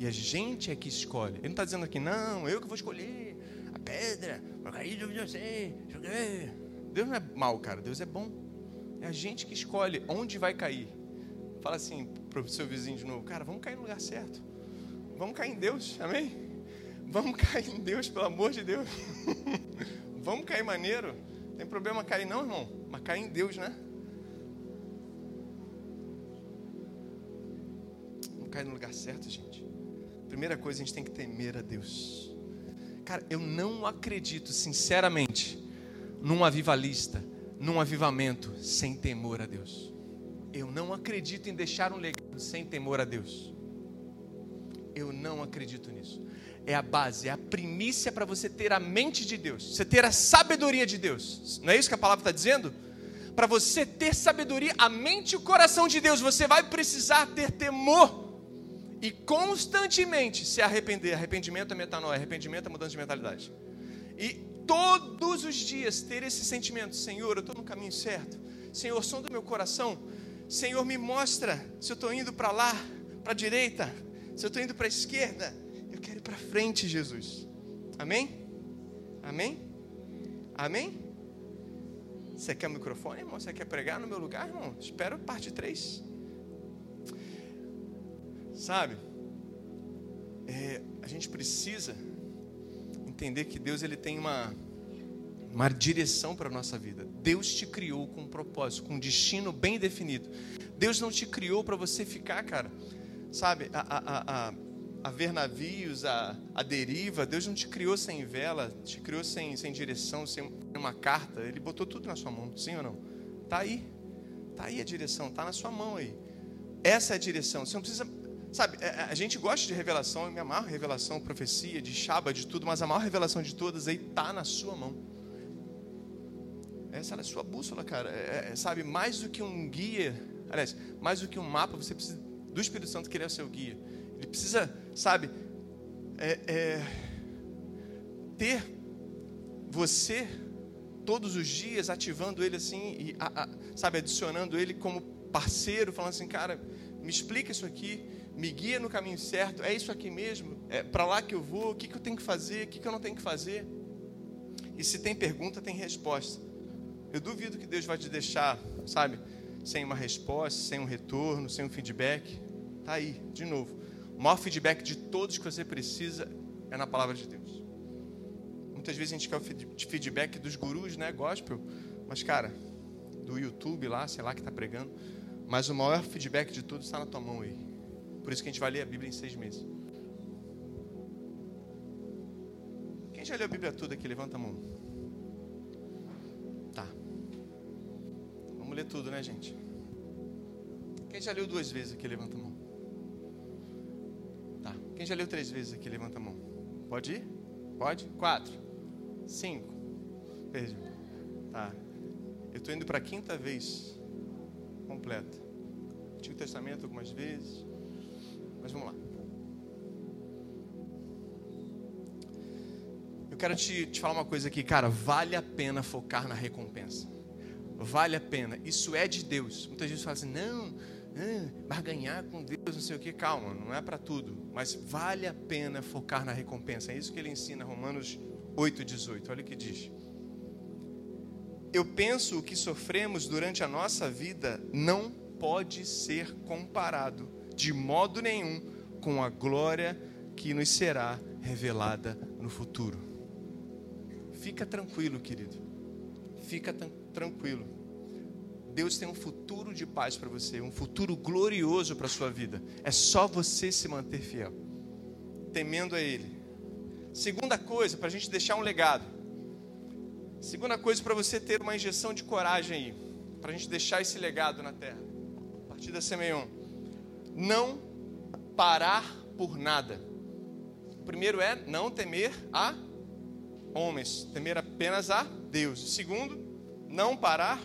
S1: E a gente é que escolhe. Ele não está dizendo aqui, não, eu que vou escolher a pedra, vai cair sobre você. Deus não é mau, cara, Deus é bom. É a gente que escolhe onde vai cair. Fala assim para o seu vizinho de novo, cara, vamos cair no lugar certo. Vamos cair em Deus, amém? Vamos cair em Deus, pelo amor de Deus. vamos cair maneiro. Tem problema cair não, irmão, mas cair em Deus, né? Vamos cair no lugar certo, gente. Primeira coisa, a gente tem que temer a Deus. Cara, eu não acredito, sinceramente, num avivalista, num avivamento sem temor a Deus. Eu não acredito em deixar um legado sem temor a Deus. Eu não acredito nisso. É a base, é a primícia para você ter a mente de Deus, você ter a sabedoria de Deus. Não é isso que a palavra está dizendo? Para você ter sabedoria, a mente e o coração de Deus, você vai precisar ter temor e constantemente se arrepender. Arrependimento é metanoia, arrependimento é mudança de mentalidade. E todos os dias ter esse sentimento: Senhor, eu estou no caminho certo. Senhor, som do meu coração. Senhor, me mostra se eu estou indo para lá, para a direita, se eu estou indo para a esquerda. Eu quero ir para frente, Jesus. Amém? Amém? Amém? Você quer o microfone, irmão? Você quer pregar no meu lugar, irmão? Espero parte 3. Sabe? É, a gente precisa entender que Deus ele tem uma, uma direção para a nossa vida. Deus te criou com um propósito, com um destino bem definido. Deus não te criou para você ficar, cara, sabe, a, a, a, a ver navios, a, a deriva. Deus não te criou sem vela, te criou sem, sem direção, sem uma carta. Ele botou tudo na sua mão, sim ou não? Tá aí, tá aí a direção, tá na sua mão aí. Essa é a direção. Você não precisa Sabe, é, a gente gosta de revelação, me amarro revelação, profecia, de chaba, de tudo, mas a maior revelação de todas aí está na sua mão. Essa é a sua bússola, cara. É, é, sabe, mais do que um guia, aliás, mais do que um mapa, você precisa do Espírito Santo que ele é o seu guia. Ele precisa, sabe, é, é, ter você todos os dias ativando ele assim, e, a, a, sabe, adicionando ele como parceiro, falando assim, cara, me explica isso aqui me guia no caminho certo, é isso aqui mesmo, é para lá que eu vou, o que, que eu tenho que fazer, o que, que eu não tenho que fazer. E se tem pergunta, tem resposta. Eu duvido que Deus vai te deixar, sabe, sem uma resposta, sem um retorno, sem um feedback. Tá aí, de novo. O maior feedback de todos que você precisa é na palavra de Deus. Muitas vezes a gente quer o feedback dos gurus, né, gospel, mas cara, do YouTube lá, sei lá que está pregando, mas o maior feedback de todos está na tua mão aí. Por isso que a gente vai ler a Bíblia em seis meses. Quem já leu a Bíblia toda aqui? Levanta a mão. Tá. Vamos ler tudo, né, gente? Quem já leu duas vezes aqui? Levanta a mão. Tá. Quem já leu três vezes aqui? Levanta a mão. Pode ir? Pode? Quatro. Cinco. Perdi. Tá. Eu estou indo para a quinta vez completa. Antigo Testamento algumas vezes. Mas vamos lá. Eu quero te, te falar uma coisa aqui, cara. Vale a pena focar na recompensa. Vale a pena. Isso é de Deus. Muitas vezes fala assim, não, não ganhar com Deus, não sei o que. Calma, não é para tudo. Mas vale a pena focar na recompensa. É isso que ele ensina, Romanos 8,18. Olha o que diz. Eu penso o que sofremos durante a nossa vida não pode ser comparado de modo nenhum com a glória que nos será revelada no futuro. Fica tranquilo, querido. Fica tranquilo. Deus tem um futuro de paz para você, um futuro glorioso para a sua vida. É só você se manter fiel, temendo a Ele. Segunda coisa, para a gente deixar um legado. Segunda coisa, para você ter uma injeção de coragem aí, para a gente deixar esse legado na terra. A partir da Semeion não parar por nada. O primeiro é não temer a homens, temer apenas a Deus. O segundo, não parar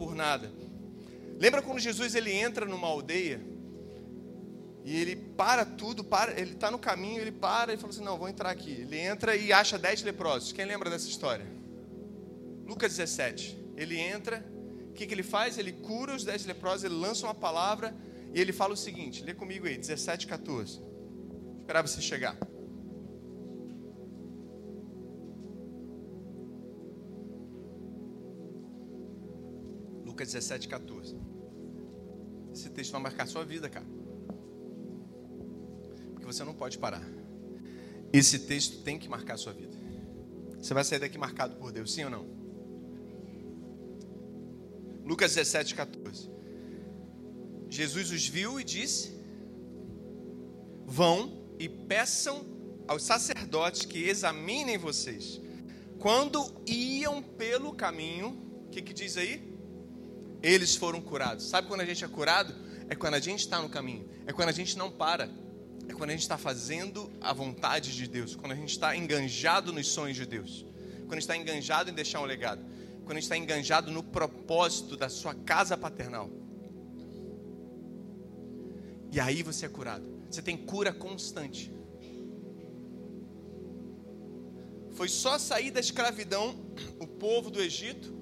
S1: por nada. Lembra quando Jesus ele entra numa aldeia e ele para tudo, para, ele está no caminho, ele para e fala assim: Não, vou entrar aqui. Ele entra e acha dez leprosos. Quem lembra dessa história? Lucas 17. Ele entra, o que, que ele faz? Ele cura os dez leprosos, ele lança uma palavra e ele fala o seguinte: lê comigo aí, 17, 14. Vou esperar você chegar. Lucas 17, 14. Esse texto vai marcar sua vida, cara. Porque você não pode parar. Esse texto tem que marcar sua vida. Você vai sair daqui marcado por Deus, sim ou não? Lucas 17, 14. Jesus os viu e disse: Vão e peçam aos sacerdotes que examinem vocês. Quando iam pelo caminho, o que, que diz aí? Eles foram curados. Sabe quando a gente é curado? É quando a gente está no caminho. É quando a gente não para. É quando a gente está fazendo a vontade de Deus. Quando a gente está enganjado nos sonhos de Deus. Quando a gente está enganjado em deixar um legado. Quando a gente está enganjado no propósito da sua casa paternal. E aí você é curado. Você tem cura constante. Foi só sair da escravidão o povo do Egito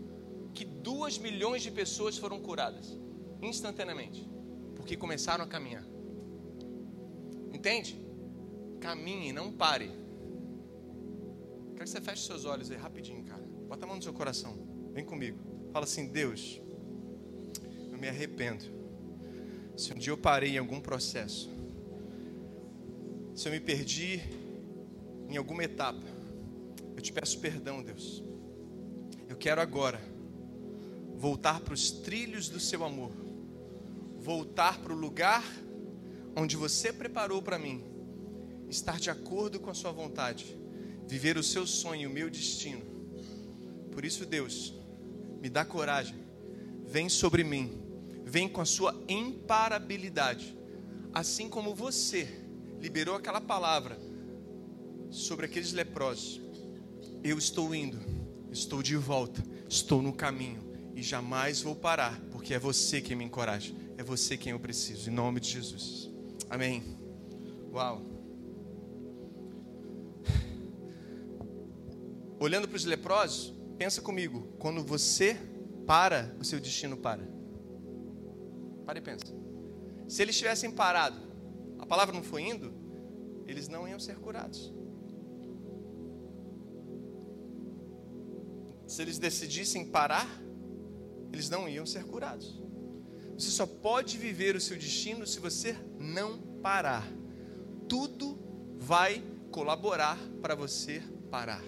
S1: que duas milhões de pessoas foram curadas instantaneamente, porque começaram a caminhar. Entende? Caminhe, não pare. Quero que você feche seus olhos aí rapidinho, cara. Bota a mão no seu coração. Vem comigo. Fala assim: Deus, eu me arrependo. Se um dia eu parei em algum processo, se eu me perdi em alguma etapa, eu te peço perdão, Deus. Eu quero agora voltar para os trilhos do seu amor, voltar para o lugar onde você preparou para mim, estar de acordo com a sua vontade, viver o seu sonho, o meu destino. Por isso, Deus, me dá coragem, vem sobre mim, vem com a sua imparabilidade, assim como você liberou aquela palavra sobre aqueles leprosos. Eu estou indo, estou de volta, estou no caminho e jamais vou parar, porque é você quem me encoraja, é você quem eu preciso, em nome de Jesus. Amém. Uau. Olhando para os leprosos, pensa comigo, quando você para, o seu destino para. Para e pensa. Se eles tivessem parado, a palavra não foi indo, eles não iam ser curados. Se eles decidissem parar, eles não iam ser curados. Você só pode viver o seu destino se você não parar. Tudo vai colaborar para você parar.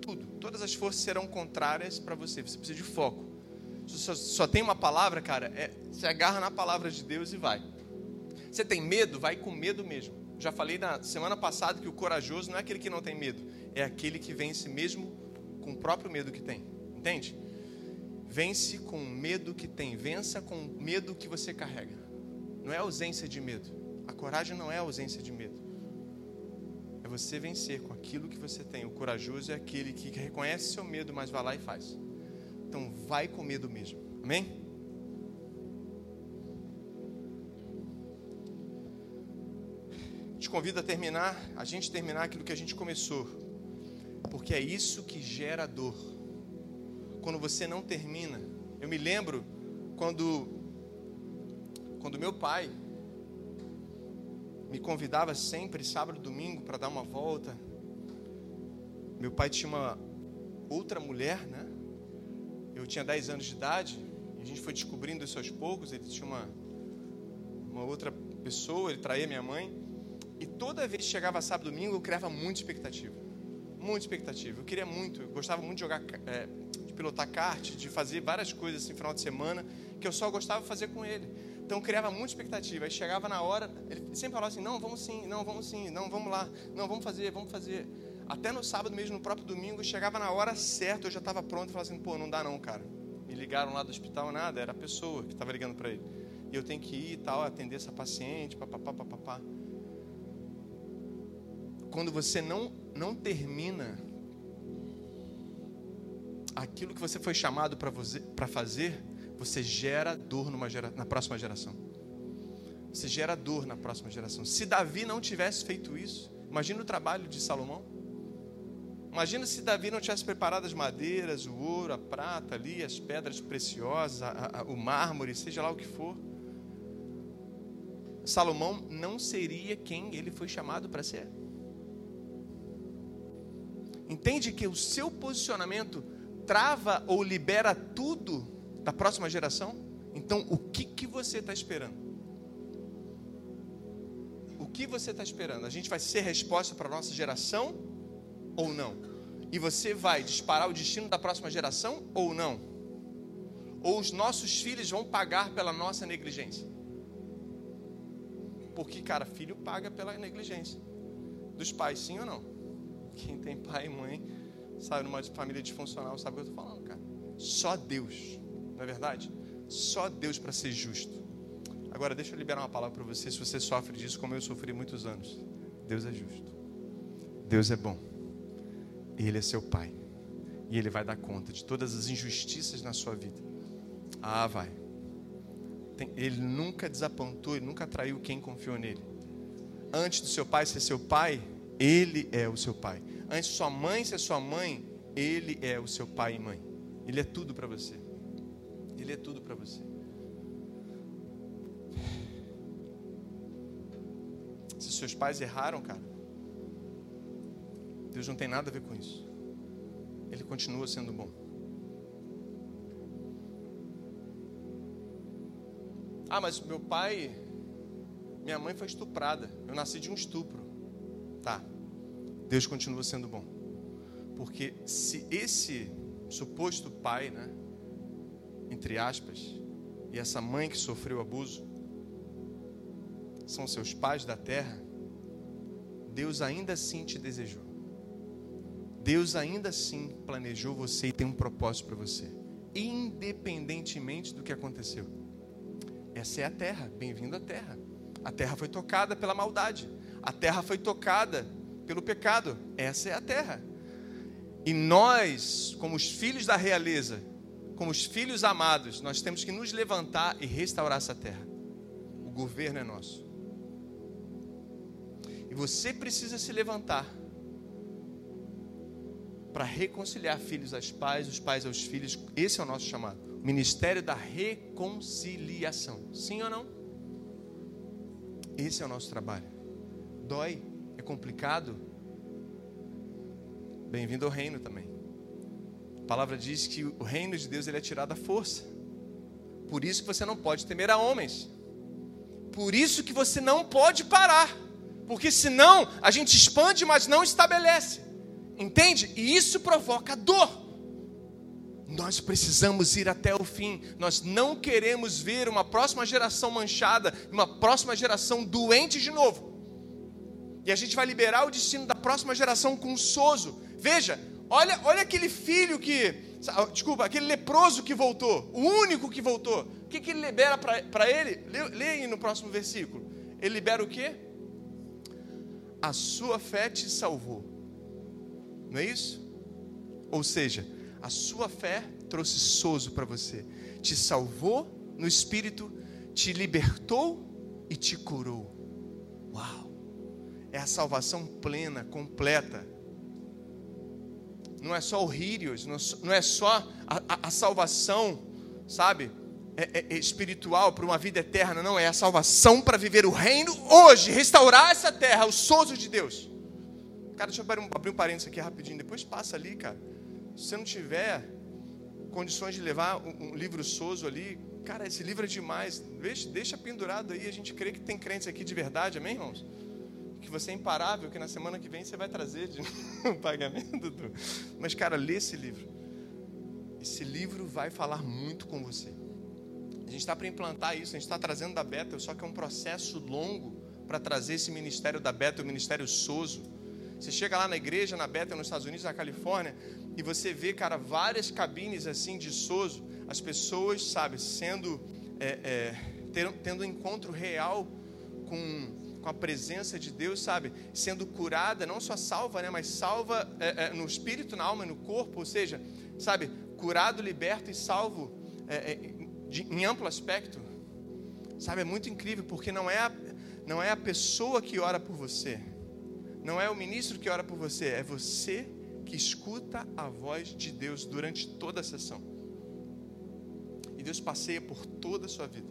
S1: Tudo. Todas as forças serão contrárias para você. Você precisa de foco. Só, só tem uma palavra, cara, é, você agarra na palavra de Deus e vai. Você tem medo? Vai com medo mesmo. Já falei na semana passada que o corajoso não é aquele que não tem medo, é aquele que vence mesmo com o próprio medo que tem. Entende? Vence com o medo que tem, vença com o medo que você carrega. Não é ausência de medo. A coragem não é ausência de medo. É você vencer com aquilo que você tem. O corajoso é aquele que reconhece seu medo, mas vai lá e faz. Então vai com medo mesmo. Amém? Te convido a terminar, a gente terminar aquilo que a gente começou. Porque é isso que gera dor quando você não termina. Eu me lembro quando quando meu pai me convidava sempre sábado e domingo para dar uma volta. Meu pai tinha uma outra mulher, né? Eu tinha 10 anos de idade, e a gente foi descobrindo isso aos poucos, ele tinha uma uma outra pessoa, ele traía minha mãe. E toda vez que chegava sábado e domingo, eu criava muita expectativa. Muita expectativa. Eu queria muito, eu gostava muito de jogar é, pilotar kart, de fazer várias coisas assim, final de semana, que eu só gostava de fazer com ele. Então criava muita expectativa. Aí chegava na hora, ele sempre falava assim: não, vamos sim, não, vamos sim, não, vamos lá, não, vamos fazer, vamos fazer. Até no sábado mesmo, no próprio domingo, chegava na hora certa, eu já estava pronto e falava assim: pô, não dá não, cara. Me ligaram lá do hospital, nada, era a pessoa que estava ligando para ele. E eu tenho que ir e tal, atender essa paciente, papapá, papapá. Quando você não, não termina aquilo que você foi chamado para fazer, você gera dor gera, na próxima geração. Você gera dor na próxima geração. Se Davi não tivesse feito isso, imagina o trabalho de Salomão. Imagina se Davi não tivesse preparado as madeiras, o ouro, a prata ali, as pedras preciosas, a, a, o mármore, seja lá o que for. Salomão não seria quem ele foi chamado para ser. Entende que o seu posicionamento trava ou libera tudo da próxima geração? Então, o que, que você está esperando? O que você está esperando? A gente vai ser resposta para a nossa geração ou não? E você vai disparar o destino da próxima geração ou não? Ou os nossos filhos vão pagar pela nossa negligência? Porque, cara, filho paga pela negligência dos pais, sim ou não? Quem tem pai e mãe, sabe, numa família disfuncional, sabe o que eu estou falando, cara. Só Deus, não é verdade? Só Deus para ser justo. Agora, deixa eu liberar uma palavra para você, se você sofre disso, como eu sofri muitos anos. Deus é justo. Deus é bom. Ele é seu pai. E ele vai dar conta de todas as injustiças na sua vida. Ah, vai. Ele nunca desapontou, ele nunca traiu quem confiou nele. Antes do seu pai ser seu pai, ele é o seu pai. Antes de sua mãe ser sua mãe, ele é o seu pai e mãe. Ele é tudo para você. Ele é tudo para você. Se seus pais erraram, cara, Deus não tem nada a ver com isso. Ele continua sendo bom. Ah, mas meu pai, minha mãe foi estuprada. Eu nasci de um estupro. Tá. Deus continua sendo bom. Porque se esse suposto pai, né, entre aspas, e essa mãe que sofreu abuso são seus pais da terra, Deus ainda assim te desejou. Deus ainda assim planejou você e tem um propósito para você, independentemente do que aconteceu. Essa é a terra, bem-vindo à terra. A terra foi tocada pela maldade, a terra foi tocada pelo pecado. Essa é a terra. E nós, como os filhos da realeza, como os filhos amados, nós temos que nos levantar e restaurar essa terra. O governo é nosso. E você precisa se levantar para reconciliar filhos aos pais, os pais aos filhos. Esse é o nosso chamado. Ministério da reconciliação. Sim ou não? Esse é o nosso trabalho. Dói, é complicado. Bem-vindo ao reino também. A palavra diz que o reino de Deus ele é tirado à força. Por isso que você não pode temer a homens. Por isso que você não pode parar. Porque senão a gente expande, mas não estabelece. Entende? E isso provoca dor. Nós precisamos ir até o fim. Nós não queremos ver uma próxima geração manchada, uma próxima geração doente de novo. E a gente vai liberar o destino da próxima geração com sozo. Veja, olha, olha aquele filho que, desculpa, aquele leproso que voltou, o único que voltou. O que, que ele libera para ele? Leia aí no próximo versículo. Ele libera o quê? A sua fé te salvou. Não é isso? Ou seja, a sua fé trouxe sozo para você, te salvou no espírito, te libertou e te curou. É a salvação plena, completa. Não é só o Hírios, não é só a, a, a salvação, sabe, é, é, é espiritual para uma vida eterna, não, é a salvação para viver o reino hoje, restaurar essa terra, o sozo de Deus. Cara, deixa eu abrir um parênteses aqui rapidinho, depois passa ali, cara. Se você não tiver condições de levar um, livro Soso ali, cara, esse livro é demais. Deixa, deixa pendurado aí, a gente crê que tem crentes aqui de verdade, amém, irmãos? Que você é imparável, que na semana que vem você vai trazer de um pagamento. Do... Mas, cara, lê esse livro. Esse livro vai falar muito com você. A gente está para implantar isso, a gente está trazendo da Beta, só que é um processo longo para trazer esse ministério da Beta, o ministério Soso. Você chega lá na igreja, na Beta, nos Estados Unidos, na Califórnia, e você vê, cara, várias cabines assim de Soso, as pessoas, sabe, sendo, é, é, ter, tendo um encontro real com, com a presença de Deus, sabe, sendo curada, não só salva, né, mas salva é, é no espírito, na alma e no corpo, ou seja, sabe, curado, liberto e salvo é, é, de, em amplo aspecto, sabe, é muito incrível, porque não é a, não é a pessoa que ora por você, não é o ministro que ora por você, é você que escuta a voz de Deus durante toda a sessão. E Deus passeia por toda a sua vida.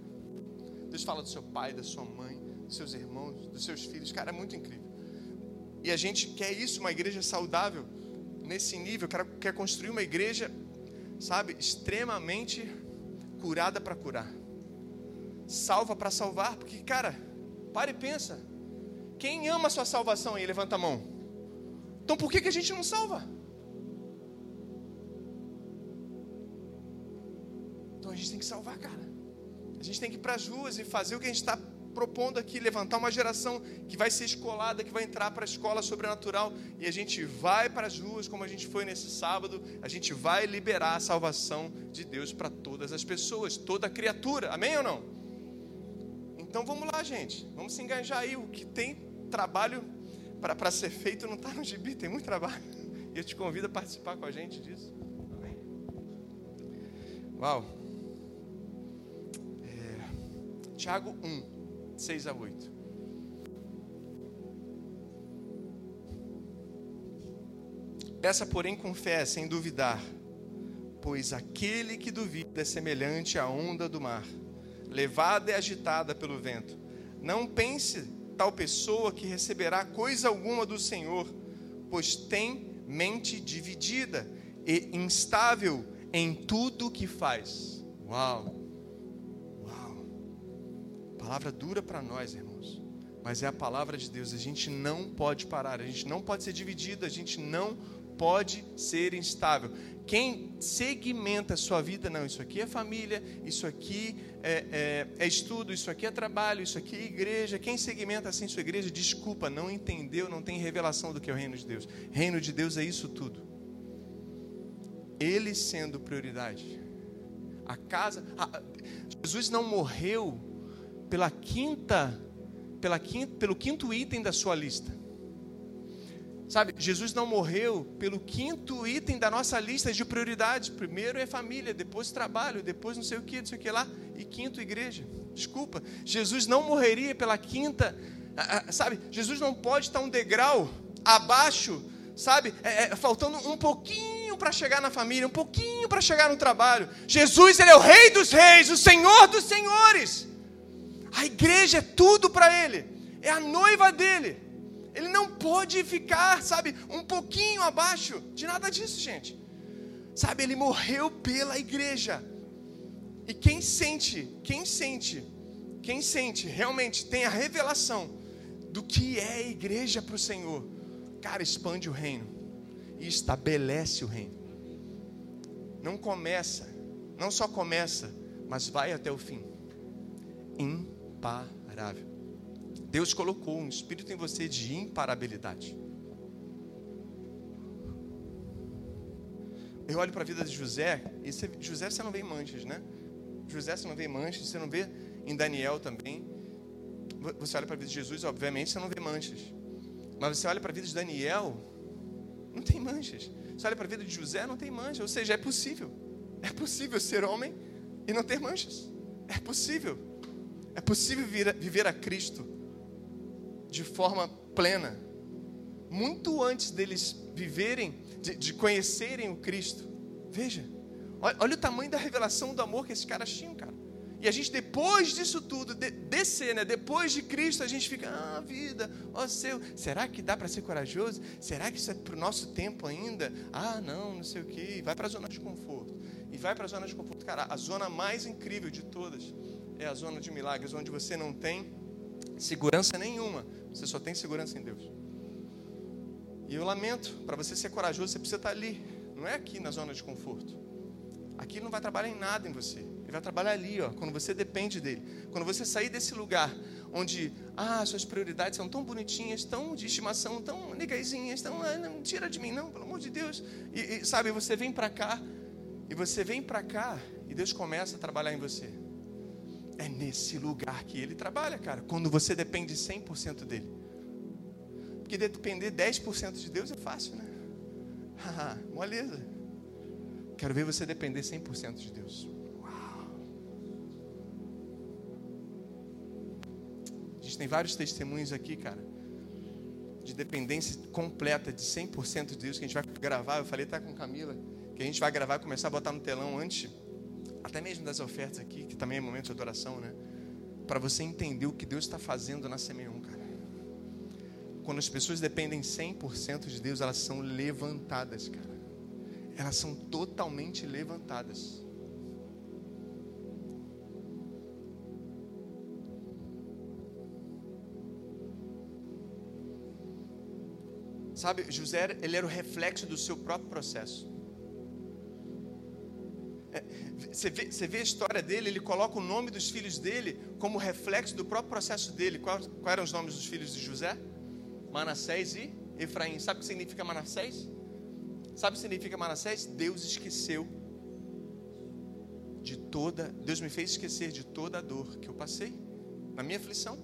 S1: Deus fala do seu pai, da sua mãe, dos seus irmãos, dos seus filhos. Cara, é muito incrível. E a gente quer isso, uma igreja saudável, nesse nível. Quer, quer construir uma igreja, sabe, extremamente curada para curar. salva para salvar, porque, cara, para e pensa. Quem ama a sua salvação aí? Levanta a mão. Então por que, que a gente não salva? Então a gente tem que salvar, cara. A gente tem que ir para as ruas e fazer o que a gente está propondo aqui, levantar uma geração que vai ser escolada, que vai entrar para a escola sobrenatural. E a gente vai para as ruas, como a gente foi nesse sábado, a gente vai liberar a salvação de Deus para todas as pessoas, toda criatura. Amém ou não? Então vamos lá, gente. Vamos se engajar aí. O que tem trabalho para ser feito não está no gibi, tem muito trabalho. E eu te convido a participar com a gente disso. Amém? Uau! É, Tiago 1, 6 a 8. Peça, porém, com fé, sem duvidar, pois aquele que duvida é semelhante à onda do mar levada e agitada pelo vento. Não pense tal pessoa que receberá coisa alguma do Senhor, pois tem mente dividida e instável em tudo que faz. Uau! Palavra dura para nós, irmãos. Mas é a palavra de Deus. A gente não pode parar, a gente não pode ser dividido, a gente não pode ser instável. Quem segmenta a sua vida, não, isso aqui é família, isso aqui é, é, é, estudo, isso aqui é trabalho, isso aqui é igreja. Quem segmenta assim sua igreja, desculpa, não entendeu, não tem revelação do que é o reino de Deus. Reino de Deus é isso tudo. Ele sendo prioridade. A casa. A, Jesus não morreu pela quinta, pela quinta, pelo quinto item da sua lista. Sabe, Jesus não morreu pelo quinto item da nossa lista de prioridades. Primeiro é família, depois trabalho, depois não sei o que, não sei o que lá, e quinto igreja. Desculpa, Jesus não morreria pela quinta, sabe? Jesus não pode estar um degrau abaixo, sabe? É, é, faltando um pouquinho para chegar na família, um pouquinho para chegar no trabalho. Jesus, ele é o Rei dos Reis, o Senhor dos Senhores. A igreja é tudo para ele, é a noiva dele. Ele não pode ficar, sabe, um pouquinho abaixo de nada disso, gente. Sabe, ele morreu pela igreja. E quem sente, quem sente, quem sente realmente tem a revelação do que é igreja para o Senhor, cara, expande o reino e estabelece o reino. Não começa, não só começa, mas vai até o fim. Imparável. Deus colocou um espírito em você de imparabilidade. Eu olho para a vida de José, e você, José você não vê em manchas, né? José você não vê em manchas, você não vê em Daniel também. Você olha para a vida de Jesus, obviamente você não vê manchas. Mas você olha para a vida de Daniel, não tem manchas. Você olha para a vida de José, não tem manchas. Ou seja, é possível. É possível ser homem e não ter manchas. É possível. É possível viver a Cristo de forma plena, muito antes deles viverem, de, de conhecerem o Cristo. Veja, olha, olha, o tamanho da revelação do amor que esses caras tinham, cara. E a gente, depois disso tudo, de, descer, né? Depois de Cristo, a gente fica, ah, vida, ó seu, será que dá para ser corajoso? Será que isso é para o nosso tempo ainda? Ah, não, não sei o quê. E vai para a zona de conforto. E vai para a zona de conforto. Cara, a zona mais incrível de todas é a zona de milagres, onde você não tem segurança nenhuma você só tem segurança em Deus. E eu lamento, para você ser corajoso, você precisa estar ali, não é aqui na zona de conforto. Aqui ele não vai trabalhar em nada em você. Ele vai trabalhar ali, ó, quando você depende dele. Quando você sair desse lugar onde ah, suas prioridades são tão bonitinhas, tão de estimação, tão legaisinhas, tão ah, não tira de mim não, pelo amor de Deus. E, e sabe, você vem para cá e você vem para cá e Deus começa a trabalhar em você. É nesse lugar que ele trabalha, cara. Quando você depende 100% dele. Porque depender 10% de Deus é fácil, né? moleza. Quero ver você depender 100% de Deus. Uau. A gente tem vários testemunhos aqui, cara. De dependência completa de 100% de Deus que a gente vai gravar. Eu falei, tá com Camila. Que a gente vai gravar começar a botar no telão antes até mesmo das ofertas aqui, que também é momento de adoração, né? Para você entender o que Deus está fazendo na semeão, cara. Quando as pessoas dependem 100% de Deus, elas são levantadas, cara. Elas são totalmente levantadas. Sabe, José, ele era o reflexo do seu próprio processo você, vê, você vê a história dele, ele coloca o nome dos filhos dele como reflexo do próprio processo dele. Quais, quais eram os nomes dos filhos de José? Manassés e Efraim. Sabe o que significa Manassés? Sabe o que significa Manassés? Deus esqueceu de toda, Deus me fez esquecer de toda a dor que eu passei na minha aflição.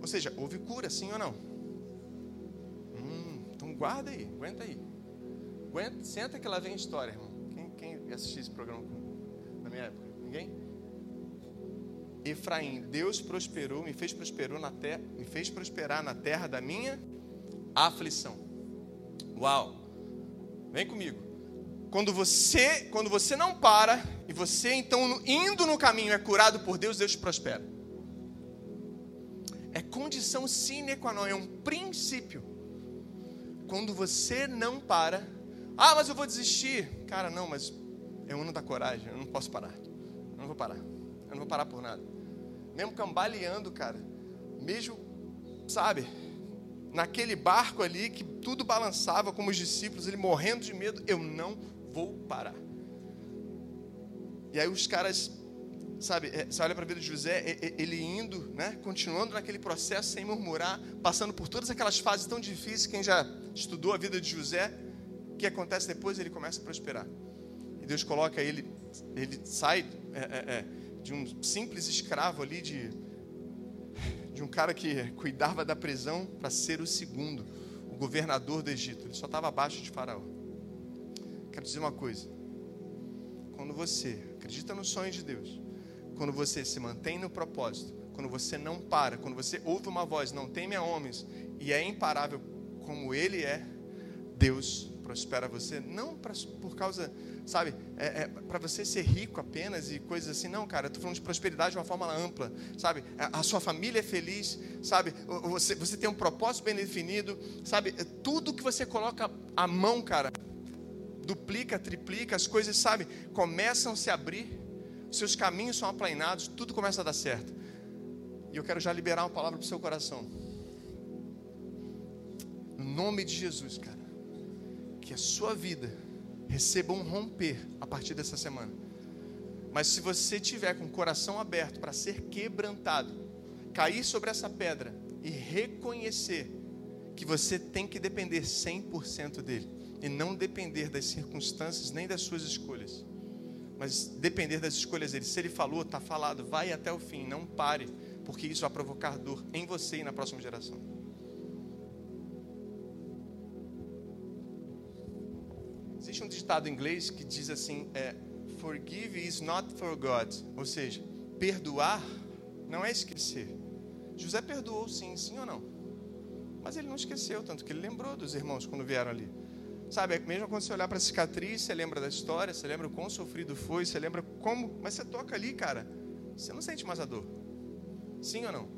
S1: Ou seja, houve cura, sim ou não? guarda aí, aguenta aí. Aguenta, senta que lá vem a história, irmão. Quem assistiu esse programa na minha época? Ninguém? Efraim, Deus prosperou, me fez prosperou na terra, me fez prosperar na terra da minha aflição. Uau! Vem comigo. Quando você, quando você não para e você então indo no caminho é curado por Deus, Deus te prospera. É condição sine qua non, é um princípio. Quando você não para, ah, mas eu vou desistir. Cara, não, mas é o ano da coragem, eu não posso parar. Eu não vou parar. Eu não vou parar por nada. Mesmo cambaleando, cara, mesmo, sabe, naquele barco ali que tudo balançava como os discípulos, ele morrendo de medo, eu não vou parar. E aí os caras sabe, é, você olha para a vida de José, ele indo, né, continuando naquele processo sem murmurar, passando por todas aquelas fases tão difíceis. Quem já estudou a vida de José, o que acontece depois? Ele começa a prosperar. E Deus coloca ele, ele sai é, é, é, de um simples escravo ali, de, de um cara que cuidava da prisão, para ser o segundo, o governador do Egito. Ele só estava abaixo de Faraó. Quero dizer uma coisa. Quando você acredita no sonho de Deus, quando você se mantém no propósito, quando você não para, quando você ouve uma voz, não teme a homens e é imparável como Ele é, Deus prospera você, não pra, por causa, sabe, é, é para você ser rico apenas e coisas assim, não, cara, estou falando de prosperidade de uma forma ampla, sabe, a, a sua família é feliz, sabe, você, você tem um propósito bem definido, sabe, é tudo que você coloca a mão, cara, duplica, triplica, as coisas, sabe, começam a se abrir, seus caminhos são aplainados, tudo começa a dar certo. E eu quero já liberar uma palavra para o seu coração. No nome de Jesus, cara. Que a sua vida receba um romper a partir dessa semana. Mas se você tiver com o coração aberto para ser quebrantado, cair sobre essa pedra e reconhecer que você tem que depender 100% dele e não depender das circunstâncias nem das suas escolhas mas depender das escolhas dele. Se ele falou, está falado, vai até o fim, não pare, porque isso vai provocar dor em você e na próxima geração. Existe um ditado em inglês que diz assim: é, Forgive is not for God, ou seja, perdoar não é esquecer. José perdoou sim, sim ou não? Mas ele não esqueceu, tanto que ele lembrou dos irmãos quando vieram ali. Sabe, mesmo quando você olhar para a cicatriz, você lembra da história, você lembra o quão sofrido foi, você lembra como. Mas você toca ali, cara, você não sente mais a dor. Sim ou não?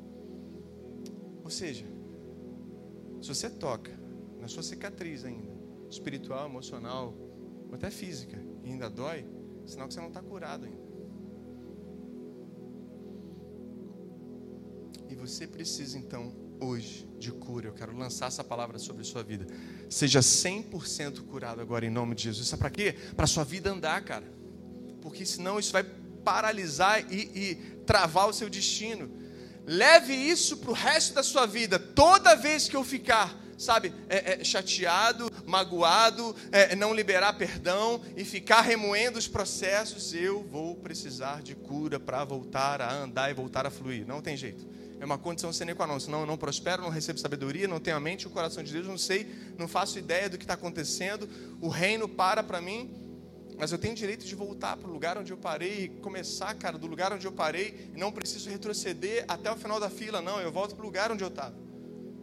S1: Ou seja, se você toca na sua cicatriz ainda, espiritual, emocional, ou até física, e ainda dói, sinal que você não está curado ainda. E você precisa então hoje de cura. Eu quero lançar essa palavra sobre a sua vida. Seja 100% curado agora em nome de Jesus. Isso é para quê? Para a sua vida andar, cara. Porque senão isso vai paralisar e, e travar o seu destino. Leve isso para o resto da sua vida. Toda vez que eu ficar, sabe, é, é, chateado, magoado, é, não liberar perdão e ficar remoendo os processos, eu vou precisar de cura para voltar a andar e voltar a fluir. Não tem jeito. É uma condição sine qua non. Senão eu não prospero, não recebo sabedoria, não tenho a mente e o coração de Deus, não sei, não faço ideia do que está acontecendo. O reino para para mim, mas eu tenho direito de voltar para o lugar onde eu parei e começar, cara, do lugar onde eu parei. Não preciso retroceder até o final da fila, não. Eu volto para o lugar onde eu estava.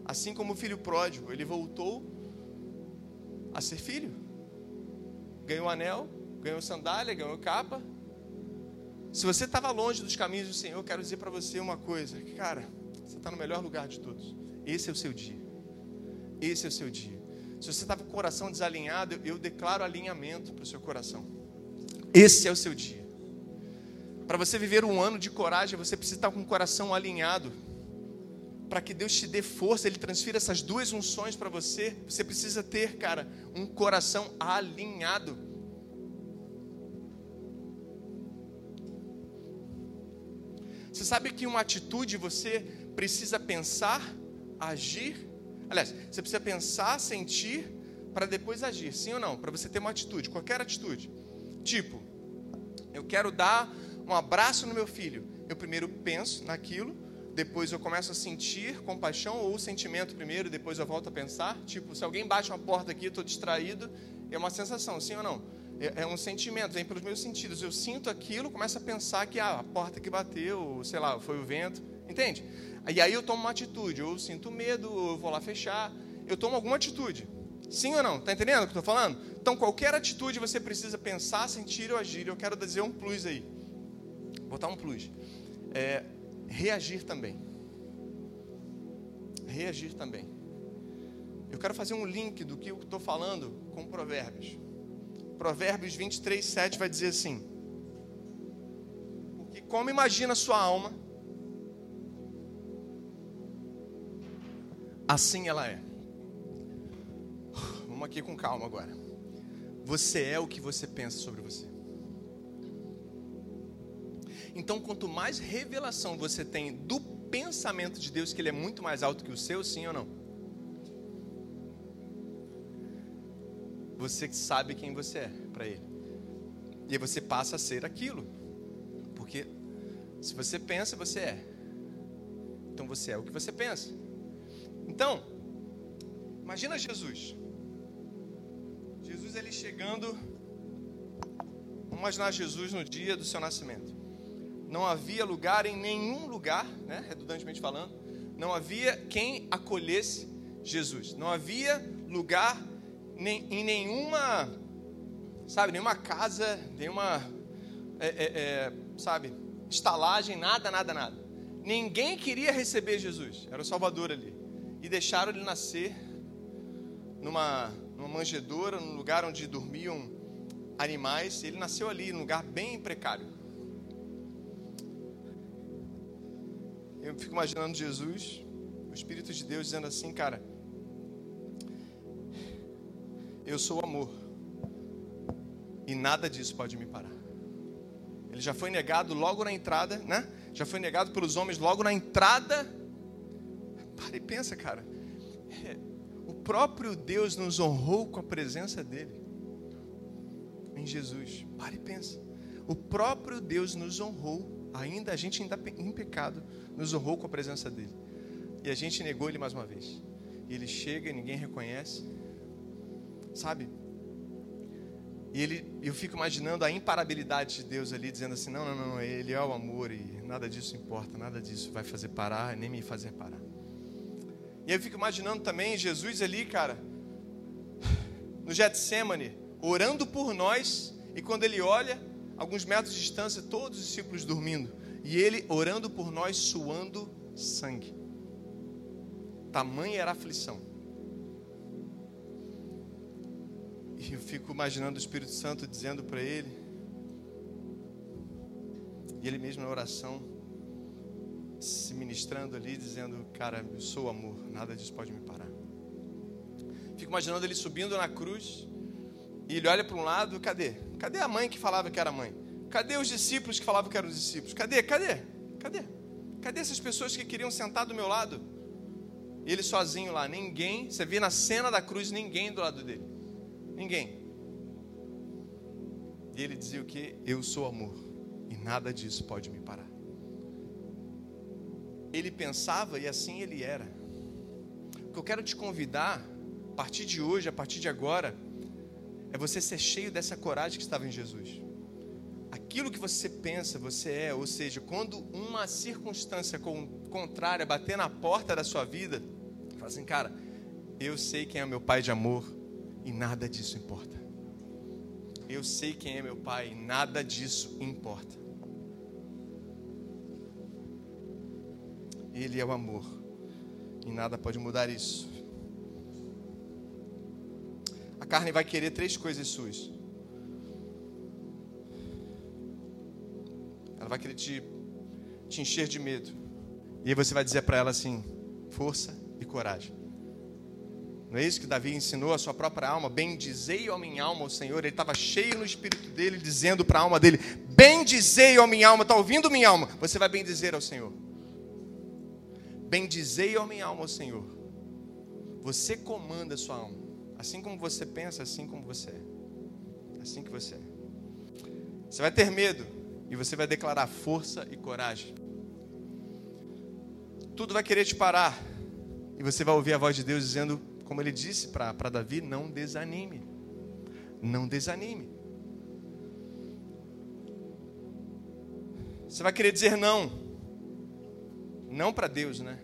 S1: Assim como o filho pródigo, ele voltou a ser filho. Ganhou anel, ganhou sandália, ganhou capa, se você estava longe dos caminhos do Senhor, eu quero dizer para você uma coisa: cara, você está no melhor lugar de todos. Esse é o seu dia. Esse é o seu dia. Se você estava com o coração desalinhado, eu declaro alinhamento para o seu coração. Esse é o seu dia. Para você viver um ano de coragem, você precisa estar com o coração alinhado. Para que Deus te dê força, Ele transfira essas duas unções para você, você precisa ter, cara, um coração alinhado. Você sabe que uma atitude você precisa pensar, agir. Aliás, você precisa pensar, sentir, para depois agir, sim ou não? Para você ter uma atitude, qualquer atitude. Tipo, eu quero dar um abraço no meu filho. Eu primeiro penso naquilo, depois eu começo a sentir compaixão ou sentimento primeiro, depois eu volto a pensar. Tipo, se alguém bate uma porta aqui, estou distraído, é uma sensação, sim ou não? É, é, um sentimento, vem pelos meus sentidos. Eu sinto aquilo, começo a pensar que ah, a porta que bateu, sei lá, foi o vento, entende? E aí eu tomo uma atitude, ou eu sinto medo, ou eu vou lá fechar, eu tomo alguma atitude. Sim ou não? Está entendendo o que eu estou falando? Então, qualquer atitude você precisa pensar, sentir ou agir. Eu quero dizer um plus aí. Botar um plus. É, reagir também. Reagir também. Eu quero fazer um link do que eu estou falando com Provérbios. Provérbios 23, 7 vai dizer assim: Porque como imagina sua alma, assim ela é. Vamos aqui com calma agora. Você é o que você pensa sobre você. Então, quanto mais revelação você tem do pensamento de Deus, que ele é muito mais alto que o seu, sim ou não? Você sabe quem você é para ele. E aí você passa a ser aquilo. Porque se você pensa, você é. Então você é o que você pensa. Então, imagina Jesus. Jesus ele chegando. Vamos imaginar Jesus no dia do seu nascimento não havia lugar em nenhum lugar, né, redundantemente falando, não havia quem acolhesse Jesus. Não havia lugar nem, em nenhuma, sabe, nenhuma casa, nenhuma, é, é, é, sabe, estalagem, nada, nada, nada. Ninguém queria receber Jesus, era o Salvador ali. E deixaram ele nascer numa, numa manjedoura, num lugar onde dormiam animais. Ele nasceu ali, num lugar bem precário. Fico imaginando Jesus, o Espírito de Deus dizendo assim, cara, eu sou amor. E nada disso pode me parar. Ele já foi negado logo na entrada, né? Já foi negado pelos homens logo na entrada. Para e pensa, cara. É, o próprio Deus nos honrou com a presença dele. Em Jesus. Para e pensa. O próprio Deus nos honrou, ainda a gente ainda em pecado, nos honrou com a presença dele. E a gente negou ele mais uma vez. E ele chega e ninguém reconhece. Sabe? E ele, eu fico imaginando a imparabilidade de Deus ali, dizendo assim: não, não, não, ele é o amor e nada disso importa, nada disso vai fazer parar, nem me fazer parar. E eu fico imaginando também Jesus ali, cara, no Getsemane, orando por nós, e quando ele olha, alguns metros de distância, todos os discípulos dormindo. E ele orando por nós, suando sangue. Tamanha era a aflição. E eu fico imaginando o Espírito Santo dizendo para ele, e ele mesmo na oração, se ministrando ali, dizendo: Cara, eu sou amor, nada disso pode me parar. Fico imaginando ele subindo na cruz, e ele olha para um lado: cadê? Cadê a mãe que falava que era mãe? Cadê os discípulos que falavam que eram os discípulos? Cadê? Cadê? Cadê? Cadê essas pessoas que queriam sentar do meu lado? Ele sozinho lá, ninguém. Você vê na cena da cruz ninguém do lado dele. Ninguém. E ele dizia o que? Eu sou amor. E nada disso pode me parar. Ele pensava e assim ele era. O que eu quero te convidar, a partir de hoje, a partir de agora, é você ser cheio dessa coragem que estava em Jesus aquilo que você pensa, você é. Ou seja, quando uma circunstância contrária bater na porta da sua vida, fala assim, cara, eu sei quem é meu pai de amor e nada disso importa. Eu sei quem é meu pai e nada disso importa. Ele é o amor e nada pode mudar isso. A carne vai querer três coisas suas Ela vai querer te, te encher de medo. E aí você vai dizer para ela assim: força e coragem. Não é isso que Davi ensinou a sua própria alma? Bendizei a minha alma o Senhor. Ele estava cheio no espírito dele, dizendo para a alma dele: Bendizei a minha alma. Está ouvindo minha alma? Você vai bendizer ao Senhor. Bendizei a minha alma ao Senhor. Você comanda a sua alma. Assim como você pensa, assim como você é. Assim que você é. Você vai ter medo e você vai declarar força e coragem. Tudo vai querer te parar. E você vai ouvir a voz de Deus dizendo: como ele disse para Davi, não desanime. Não desanime. Você vai querer dizer não. Não para Deus, né?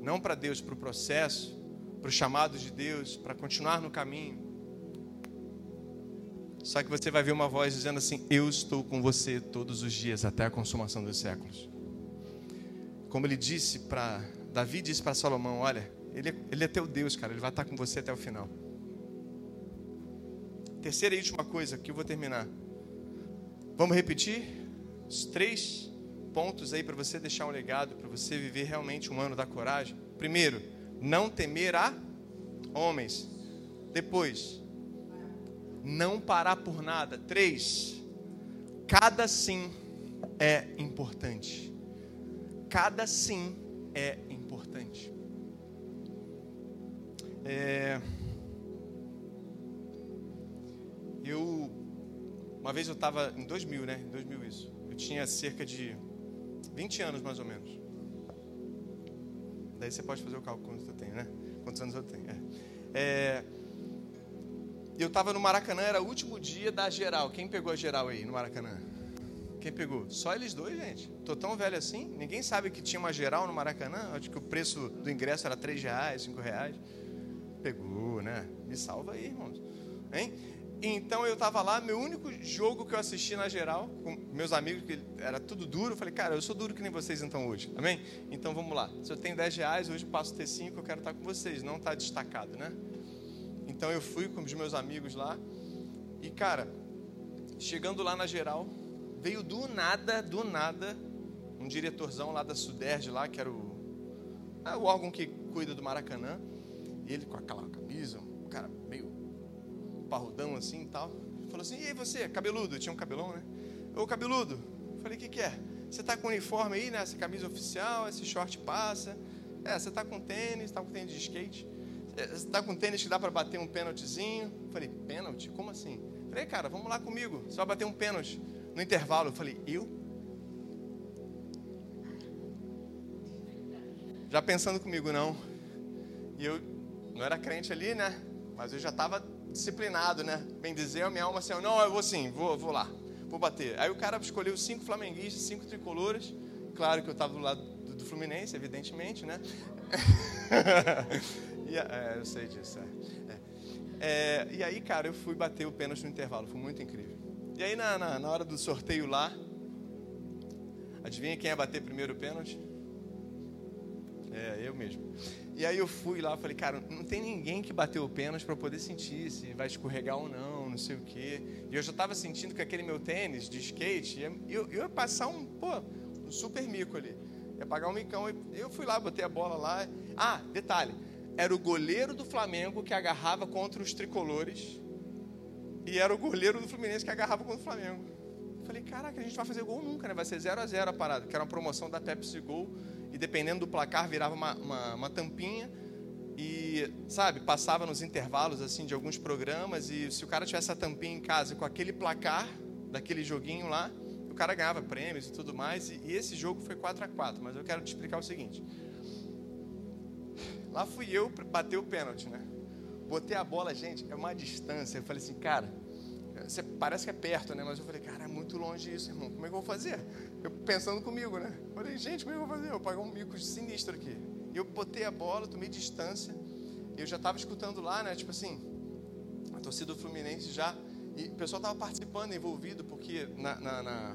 S1: Não para Deus, para o processo, para o chamado de Deus, para continuar no caminho. Só que você vai ver uma voz dizendo assim: Eu estou com você todos os dias até a consumação dos séculos. Como ele disse para Davi disse para Salomão: Olha, ele é, ele é teu Deus, cara. Ele vai estar com você até o final. Terceira e última coisa que eu vou terminar. Vamos repetir os três pontos aí para você deixar um legado, para você viver realmente um ano da coragem. Primeiro, não temer a homens. Depois, não parar por nada. Três, cada sim é importante. Cada sim é importante. É... Eu uma vez eu estava em 2000, né? Em 2000 isso. Eu tinha cerca de 20 anos mais ou menos. Daí você pode fazer o cálculo quantos eu tenho, né? Quantos anos eu tenho? É. É... Eu estava no Maracanã, era o último dia da geral. Quem pegou a geral aí no Maracanã? Quem pegou? Só eles dois, gente. Tô tão velho assim. Ninguém sabe que tinha uma geral no Maracanã. Acho que o preço do ingresso era 3 reais, 5 reais. Pegou, né? Me salva aí, irmãos. Hein? Então eu estava lá, meu único jogo que eu assisti na geral, com meus amigos, que era tudo duro, eu falei, cara, eu sou duro que nem vocês então hoje, amém? Então vamos lá. Se eu tenho 10 reais, hoje eu passo ter 5, eu quero estar com vocês, não está destacado, né? Então eu fui com os meus amigos lá, e cara, chegando lá na geral, veio do nada, do nada, um diretorzão lá da Suderj lá, que era o, é o órgão que cuida do Maracanã, ele com aquela camisa, um cara meio parrudão assim e tal. Falou assim: E aí você, cabeludo? Tinha um cabelão, né? Ô cabeludo, falei: O que, que é? Você tá com uniforme aí, né? Essa camisa oficial, esse short passa. É, você tá com tênis, tá com tênis de skate. É, você tá com tênis que dá para bater um pênaltizinho. Falei: Pênalti? Como assim? Falei: Cara, vamos lá comigo. Você vai bater um pênalti. No intervalo, eu falei: Eu? Já pensando comigo, não. E eu não era crente ali, né? Mas eu já estava disciplinado, né? Bem dizer, a minha alma assim, não, eu vou sim, vou, vou lá, vou bater. Aí o cara escolheu cinco flamenguistas, cinco tricolores. Claro que eu estava do lado do, do, Fluminense, evidentemente, né? e, é, eu sei disso. É. É. é. e aí, cara, eu fui bater o pênalti no intervalo, foi muito incrível. E aí, na, na, na hora do sorteio lá, adivinha quem ia bater primeiro o pênalti? É, eu mesmo. E aí eu fui lá, falei, cara, não tem ninguém que bateu o pênalti para poder sentir se vai escorregar ou não, não sei o quê. E eu já estava sentindo que aquele meu tênis de skate, eu, eu ia passar um, pô, um super mico ali. Ia pagar um micão. Eu fui lá, botei a bola lá. Ah, detalhe, era o goleiro do Flamengo que agarrava contra os tricolores e era o goleiro do Fluminense que agarrava contra o Flamengo. Falei, caraca, a gente vai fazer gol nunca, né? Vai ser 0 a 0 a parada, que era uma promoção da Pepsi Gol e dependendo do placar virava uma, uma, uma tampinha e, sabe, passava nos intervalos assim de alguns programas e se o cara tivesse a tampinha em casa com aquele placar daquele joguinho lá, o cara ganhava prêmios e tudo mais. E, e esse jogo foi 4 a 4 mas eu quero te explicar o seguinte. Lá fui eu bater o pênalti, né? Botei a bola, gente, é uma distância. Eu falei assim, cara, você parece que é perto, né? Mas eu falei, cara, é muito longe isso, irmão. Como é que eu vou fazer? Eu pensando comigo, né? Falei, gente, como é que eu vou fazer? Eu pagar um mico sinistro aqui. E eu botei a bola, tomei distância. Eu já estava escutando lá, né? Tipo assim, a torcida do Fluminense já. E o pessoal estava participando, envolvido, porque na, na, na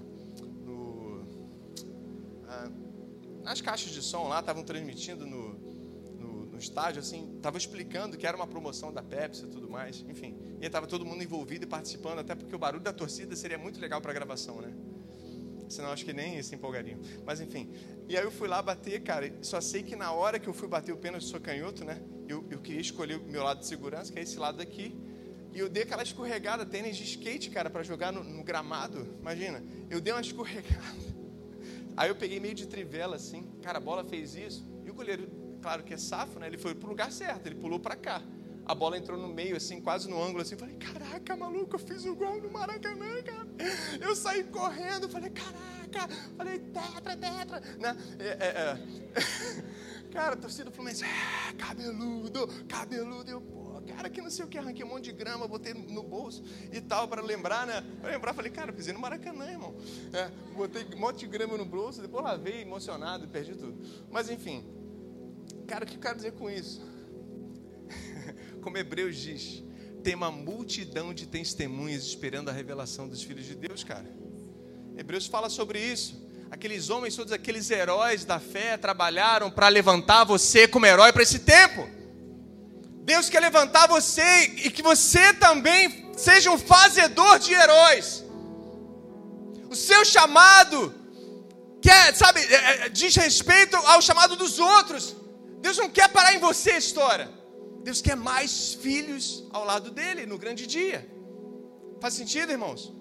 S1: no, ah, nas caixas de som lá estavam transmitindo no, no estádio, assim, estava explicando que era uma promoção da Pepsi e tudo mais, enfim. E estava todo mundo envolvido e participando, até porque o barulho da torcida seria muito legal para a gravação, né? Senão acho que nem se empolgariam. Mas enfim. E aí eu fui lá bater, cara. Só sei que na hora que eu fui bater o pênalti, sou canhoto, né? Eu, eu queria escolher o meu lado de segurança, que é esse lado daqui. E eu dei aquela escorregada, tênis de skate, cara, para jogar no, no, gramado. Imagina, eu dei uma escorregada. Aí eu peguei meio de trivela, assim. Cara, a bola fez isso. E o goleiro, claro que é safo, né? Ele foi pro lugar certo, ele pulou para cá. A bola entrou no meio, assim, quase no ângulo, assim. Falei, caraca, maluco, eu fiz o gol no Maracanã, cara. Eu saí correndo, falei, caraca. Falei, tetra, tetra. Né? É, é, é. Cara, torcida do Fluminense, é, cabeludo, cabeludo. Eu, pô, cara, que não sei o que, arranquei um monte de grama, botei no bolso e tal, para lembrar, né? Para lembrar, falei, cara, pisei no Maracanã, irmão. É, botei um monte de grama no bolso, depois lavei, emocionado, perdi tudo. Mas enfim, cara, o que eu quero dizer com isso? como Hebreus diz, tem uma multidão de testemunhas esperando a revelação dos filhos de Deus, cara. Hebreus fala sobre isso. Aqueles homens, todos aqueles heróis da fé, trabalharam para levantar você como herói para esse tempo. Deus quer levantar você e que você também seja um fazedor de heróis. O seu chamado sabe, é, é, diz respeito ao chamado dos outros. Deus não quer parar em você a história. Deus quer mais filhos ao lado dele no grande dia. Faz sentido, irmãos?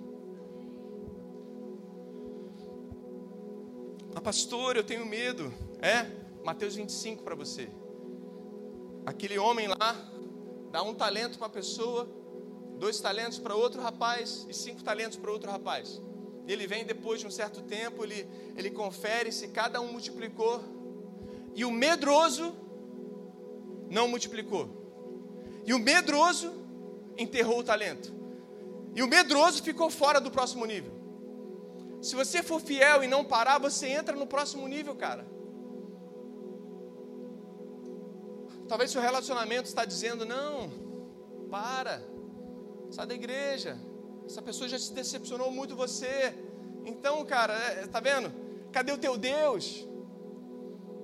S1: Ah, pastor, eu tenho medo. É, Mateus 25 para você. Aquele homem lá dá um talento para uma pessoa, dois talentos para outro rapaz e cinco talentos para outro rapaz. Ele vem depois de um certo tempo, ele, ele confere se cada um multiplicou. E o medroso não multiplicou. E o medroso enterrou o talento. E o medroso ficou fora do próximo nível. Se você for fiel e não parar, você entra no próximo nível, cara. Talvez seu relacionamento está dizendo: não, para, sai da igreja. Essa pessoa já se decepcionou muito você. Então, cara, é, tá vendo? Cadê o teu Deus?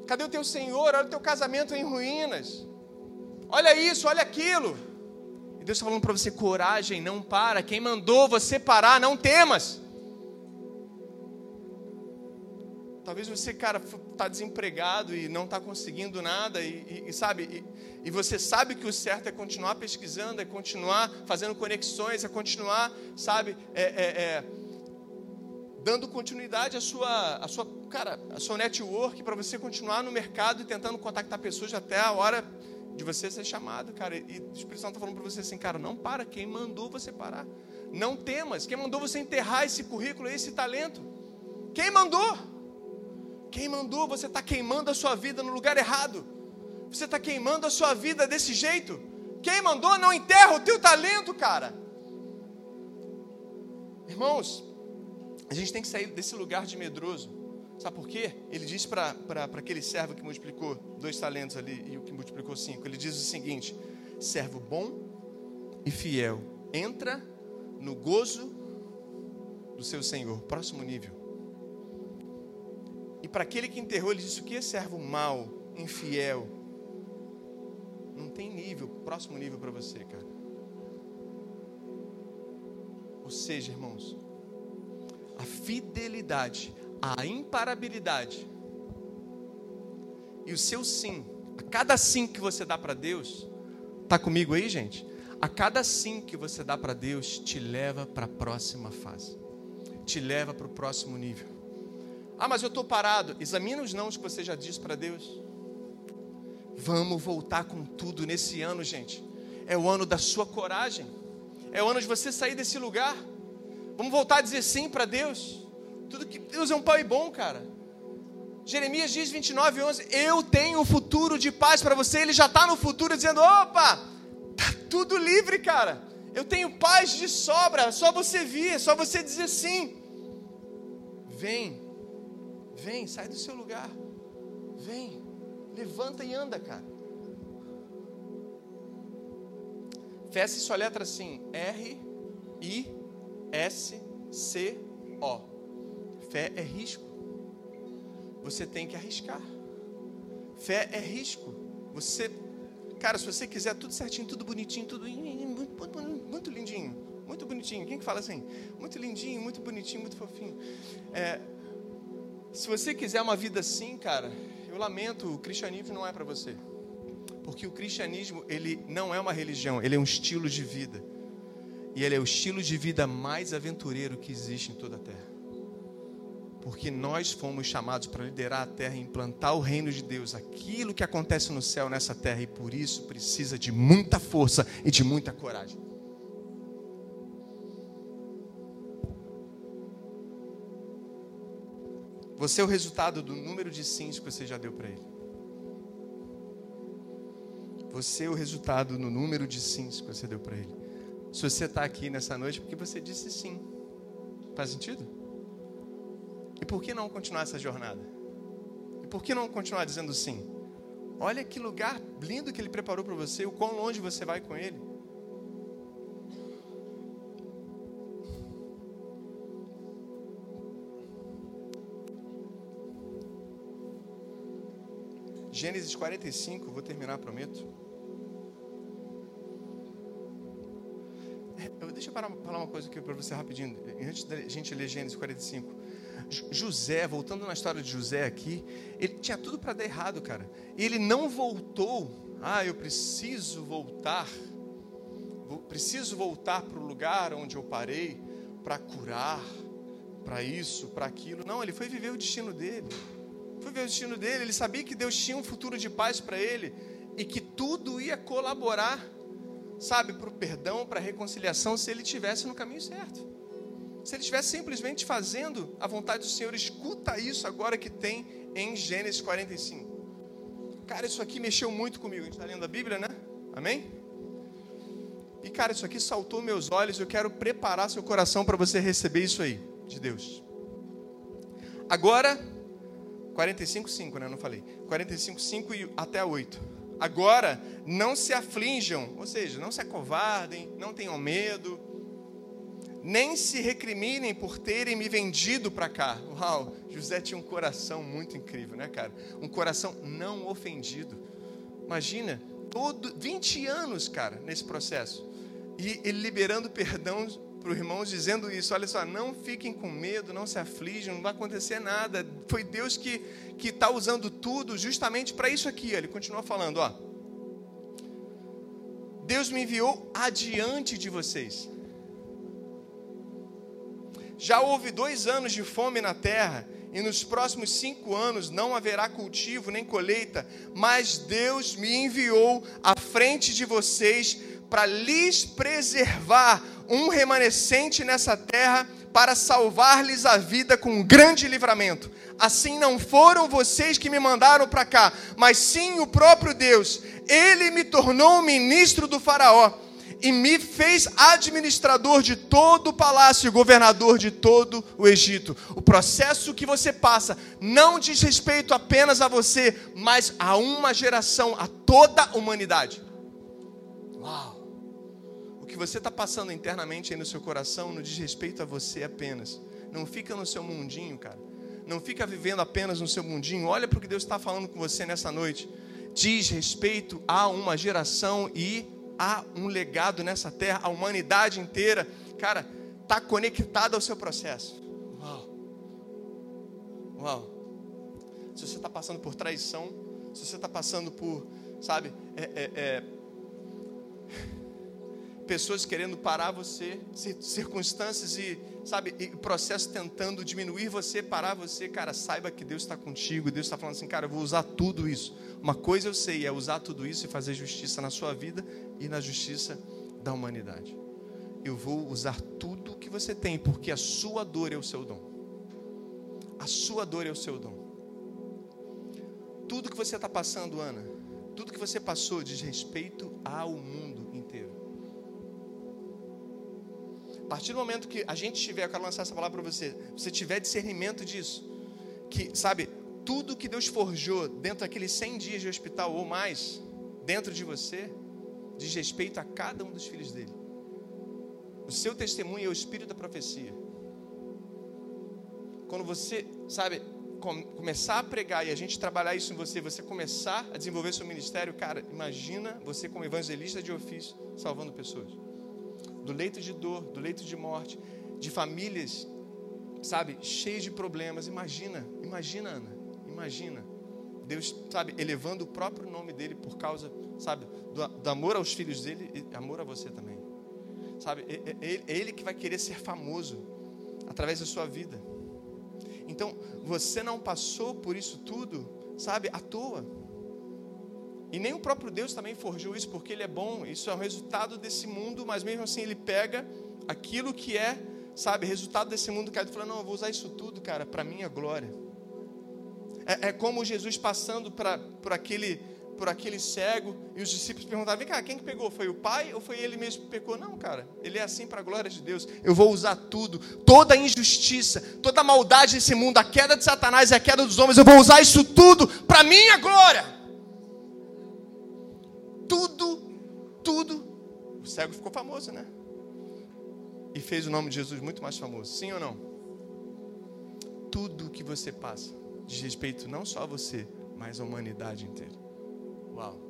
S1: Cadê o teu Senhor? Olha o teu casamento em ruínas. Olha isso, olha aquilo. E Deus está falando para você: coragem, não para. Quem mandou você parar, não temas. Talvez você, cara, está desempregado e não está conseguindo nada, e, e, sabe, e, e, você sabe que o certo é continuar pesquisando, é continuar fazendo conexões, é continuar, sabe, é, é, é, dando continuidade à sua, à sua, cara, à sua network para você continuar no mercado e tentando contactar pessoas até a hora de você ser chamado, cara. E o Espírito Santo está falando para você assim, cara, não para. Quem mandou você parar? Não temas. Quem mandou você enterrar esse currículo, esse talento? Quem mandou? Quem mandou? Você está queimando a sua vida no lugar errado. Você está queimando a sua vida desse jeito. Quem mandou? Não enterra o teu talento, cara. Irmãos, a gente tem que sair desse lugar de medroso. Sabe por quê? Ele diz para aquele servo que multiplicou dois talentos ali e o que multiplicou cinco: ele diz o seguinte: servo bom e fiel, entra no gozo do seu Senhor. Próximo nível. E para aquele que enterrou, ele disse: o que é servo mau, infiel? Não tem nível, próximo nível para você, cara. Ou seja, irmãos, a fidelidade a imparabilidade e o seu sim, a cada sim que você dá para Deus, tá comigo aí, gente? A cada sim que você dá para Deus te leva para a próxima fase, te leva para o próximo nível. Ah, mas eu estou parado. Examina os nãos que você já disse para Deus. Vamos voltar com tudo nesse ano, gente. É o ano da sua coragem. É o ano de você sair desse lugar. Vamos voltar a dizer sim para Deus. Tudo que Deus é um pai bom, cara. Jeremias diz 29, 11: Eu tenho um futuro de paz para você. Ele já está no futuro dizendo: opa, tá tudo livre, cara. Eu tenho paz de sobra. É só você vir, é só você dizer sim. Vem, vem, sai do seu lugar. Vem, levanta e anda, cara. Feche sua letra assim: R, I, S, C, O. Fé é risco. Você tem que arriscar. Fé é risco. Você, cara, se você quiser tudo certinho, tudo bonitinho, tudo muito lindinho, muito bonitinho. Quem que fala assim? Muito lindinho, muito bonitinho, muito fofinho. É, Se você quiser uma vida assim, cara, eu lamento, o cristianismo não é para você. Porque o cristianismo, ele não é uma religião, ele é um estilo de vida. E ele é o estilo de vida mais aventureiro que existe em toda a terra. Porque nós fomos chamados para liderar a terra e implantar o reino de Deus, aquilo que acontece no céu nessa terra, e por isso precisa de muita força e de muita coragem. Você é o resultado do número de sims que você já deu para ele. Você é o resultado no número de sims que você deu para ele. Se você está aqui nessa noite, porque você disse sim. Faz sentido? E por que não continuar essa jornada? E por que não continuar dizendo sim? Olha que lugar lindo que ele preparou para você, o quão longe você vai com ele. Gênesis 45, vou terminar, prometo. Parar, falar uma coisa aqui para você rapidinho, antes da gente ler Gênesis 45. José, voltando na história de José aqui, ele tinha tudo para dar errado, cara. E ele não voltou. Ah, eu preciso voltar. Preciso voltar para o lugar onde eu parei para curar, para isso, para aquilo. Não, ele foi viver o destino dele foi ver o destino dele, ele sabia que Deus tinha um futuro de paz para ele e que tudo ia colaborar, sabe, para o perdão, para a reconciliação, se ele estivesse no caminho certo. Se ele estivesse simplesmente fazendo a vontade do Senhor, escuta isso agora que tem em Gênesis 45. Cara, isso aqui mexeu muito comigo. A gente está lendo a Bíblia, né? Amém? E cara, isso aqui saltou meus olhos. Eu quero preparar seu coração para você receber isso aí de Deus. Agora, 45, 5, né? Não falei. 45, 5 e até 8. Agora, não se aflinjam, ou seja, não se acovardem, não tenham medo, nem se recriminem por terem me vendido para cá. Uau, José tinha um coração muito incrível, né, cara? Um coração não ofendido. Imagina, todo 20 anos, cara, nesse processo. E ele liberando perdão para os irmãos dizendo isso: olha só, não fiquem com medo, não se aflijam, não vai acontecer nada. Foi Deus que está usando tudo justamente para isso aqui. Ele continua falando: ó, Deus me enviou adiante de vocês. Já houve dois anos de fome na terra, e nos próximos cinco anos não haverá cultivo nem colheita, mas Deus me enviou à frente de vocês para lhes preservar um remanescente nessa terra para salvar-lhes a vida com um grande livramento. Assim não foram vocês que me mandaram para cá, mas sim o próprio Deus. Ele me tornou ministro do Faraó e me fez administrador de todo o palácio e governador de todo o Egito. O processo que você passa não diz respeito apenas a você, mas a uma geração, a toda a humanidade. Uau! Você está passando internamente aí no seu coração não diz respeito a você apenas. Não fica no seu mundinho, cara. Não fica vivendo apenas no seu mundinho. Olha para o que Deus está falando com você nessa noite. Diz respeito a uma geração e a um legado nessa terra. A humanidade inteira, cara, está conectada ao seu processo. Uau. Uau. Se você está passando por traição, se você está passando por, sabe, é, é, é pessoas querendo parar você, circunstâncias e, sabe, e processo tentando diminuir você, parar você, cara, saiba que Deus está contigo, Deus está falando assim, cara, eu vou usar tudo isso. Uma coisa eu sei, é usar tudo isso e fazer justiça na sua vida e na justiça da humanidade. Eu vou usar tudo que você tem, porque a sua dor é o seu dom. A sua dor é o seu dom. Tudo que você está passando, Ana, tudo que você passou diz respeito ao mundo A partir do momento que a gente tiver, eu quero lançar essa palavra para você, você tiver discernimento disso, que, sabe, tudo que Deus forjou dentro daqueles 100 dias de hospital ou mais, dentro de você, diz respeito a cada um dos filhos dele. O seu testemunho é o espírito da profecia. Quando você, sabe, começar a pregar e a gente trabalhar isso em você, você começar a desenvolver seu ministério, cara, imagina você como evangelista de ofício salvando pessoas do leito de dor, do leito de morte, de famílias sabe, cheio de problemas. Imagina, imagina, Ana, imagina. Deus, sabe, elevando o próprio nome dele por causa, sabe, do, do amor aos filhos dele e amor a você também. Sabe, é, é, é ele que vai querer ser famoso através da sua vida. Então, você não passou por isso tudo, sabe, à toa. E nem o próprio Deus também forjou isso, porque Ele é bom. Isso é o resultado desse mundo, mas mesmo assim Ele pega aquilo que é, sabe, resultado desse mundo caído, e fala: Não, eu vou usar isso tudo, cara, para minha glória. É, é, como Jesus passando pra, por aquele por aquele cego e os discípulos perguntavam: Vem cá, quem que pegou? Foi o pai ou foi ele mesmo que pecou? Não, cara, ele é assim para a glória de Deus. Eu vou usar tudo, toda a injustiça, toda a maldade desse mundo, a queda de Satanás e a queda dos homens, eu vou usar isso tudo para minha glória tudo, tudo. O cego ficou famoso, né? E fez o nome de Jesus muito mais famoso. Sim ou não? Tudo que você passa diz respeito não só a você, mas à humanidade inteira. Uau.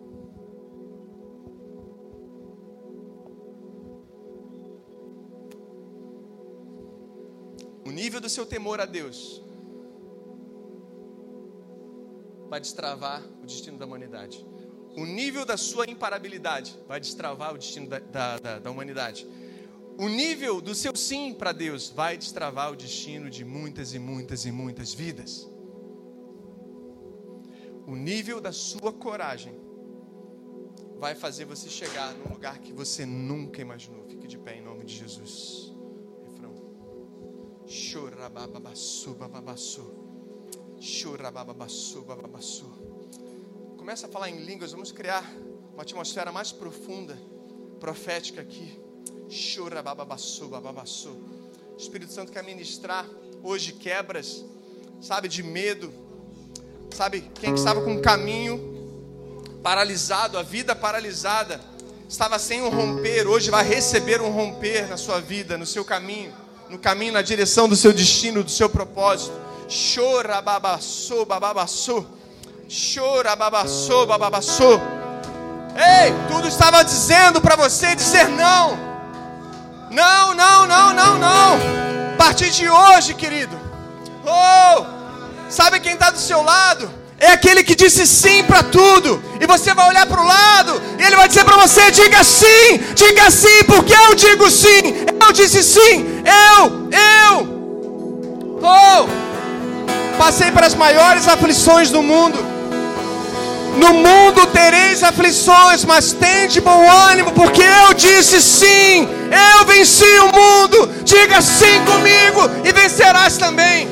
S1: O nível do seu temor a Deus vai destravar o destino da humanidade o nível da sua imparabilidade vai destravar o destino da, da, da, da humanidade. O nível do seu sim para Deus vai destravar o destino de muitas e muitas e muitas vidas. O nível da sua coragem vai fazer você chegar num lugar que você nunca imaginou. Fique de pé em nome de Jesus. Refrão. Chorabababassu, bababassu. Chorabababassu, bababassu começa a falar em línguas, vamos criar uma atmosfera mais profunda, profética aqui. Chora bababassu, bababassu. O Espírito Santo quer ministrar hoje quebras, sabe, de medo. Sabe, quem estava com o caminho paralisado, a vida paralisada, estava sem um romper, hoje vai receber um romper na sua vida, no seu caminho, no caminho, na direção do seu destino, do seu propósito. Chora bababassu, bababassu. Chora, babaçou, babaçou. Ei, tudo estava dizendo para você dizer não. Não, não, não, não, não. A partir de hoje, querido. Oh, sabe quem está do seu lado? É aquele que disse sim para tudo. E você vai olhar para o lado e ele vai dizer para você: diga sim, diga sim, porque eu digo sim. Eu disse sim. Eu, eu. Oh, passei para as maiores aflições do mundo. No mundo tereis aflições, mas tende bom ânimo, porque eu disse sim, eu venci o mundo. Diga sim comigo e vencerás também.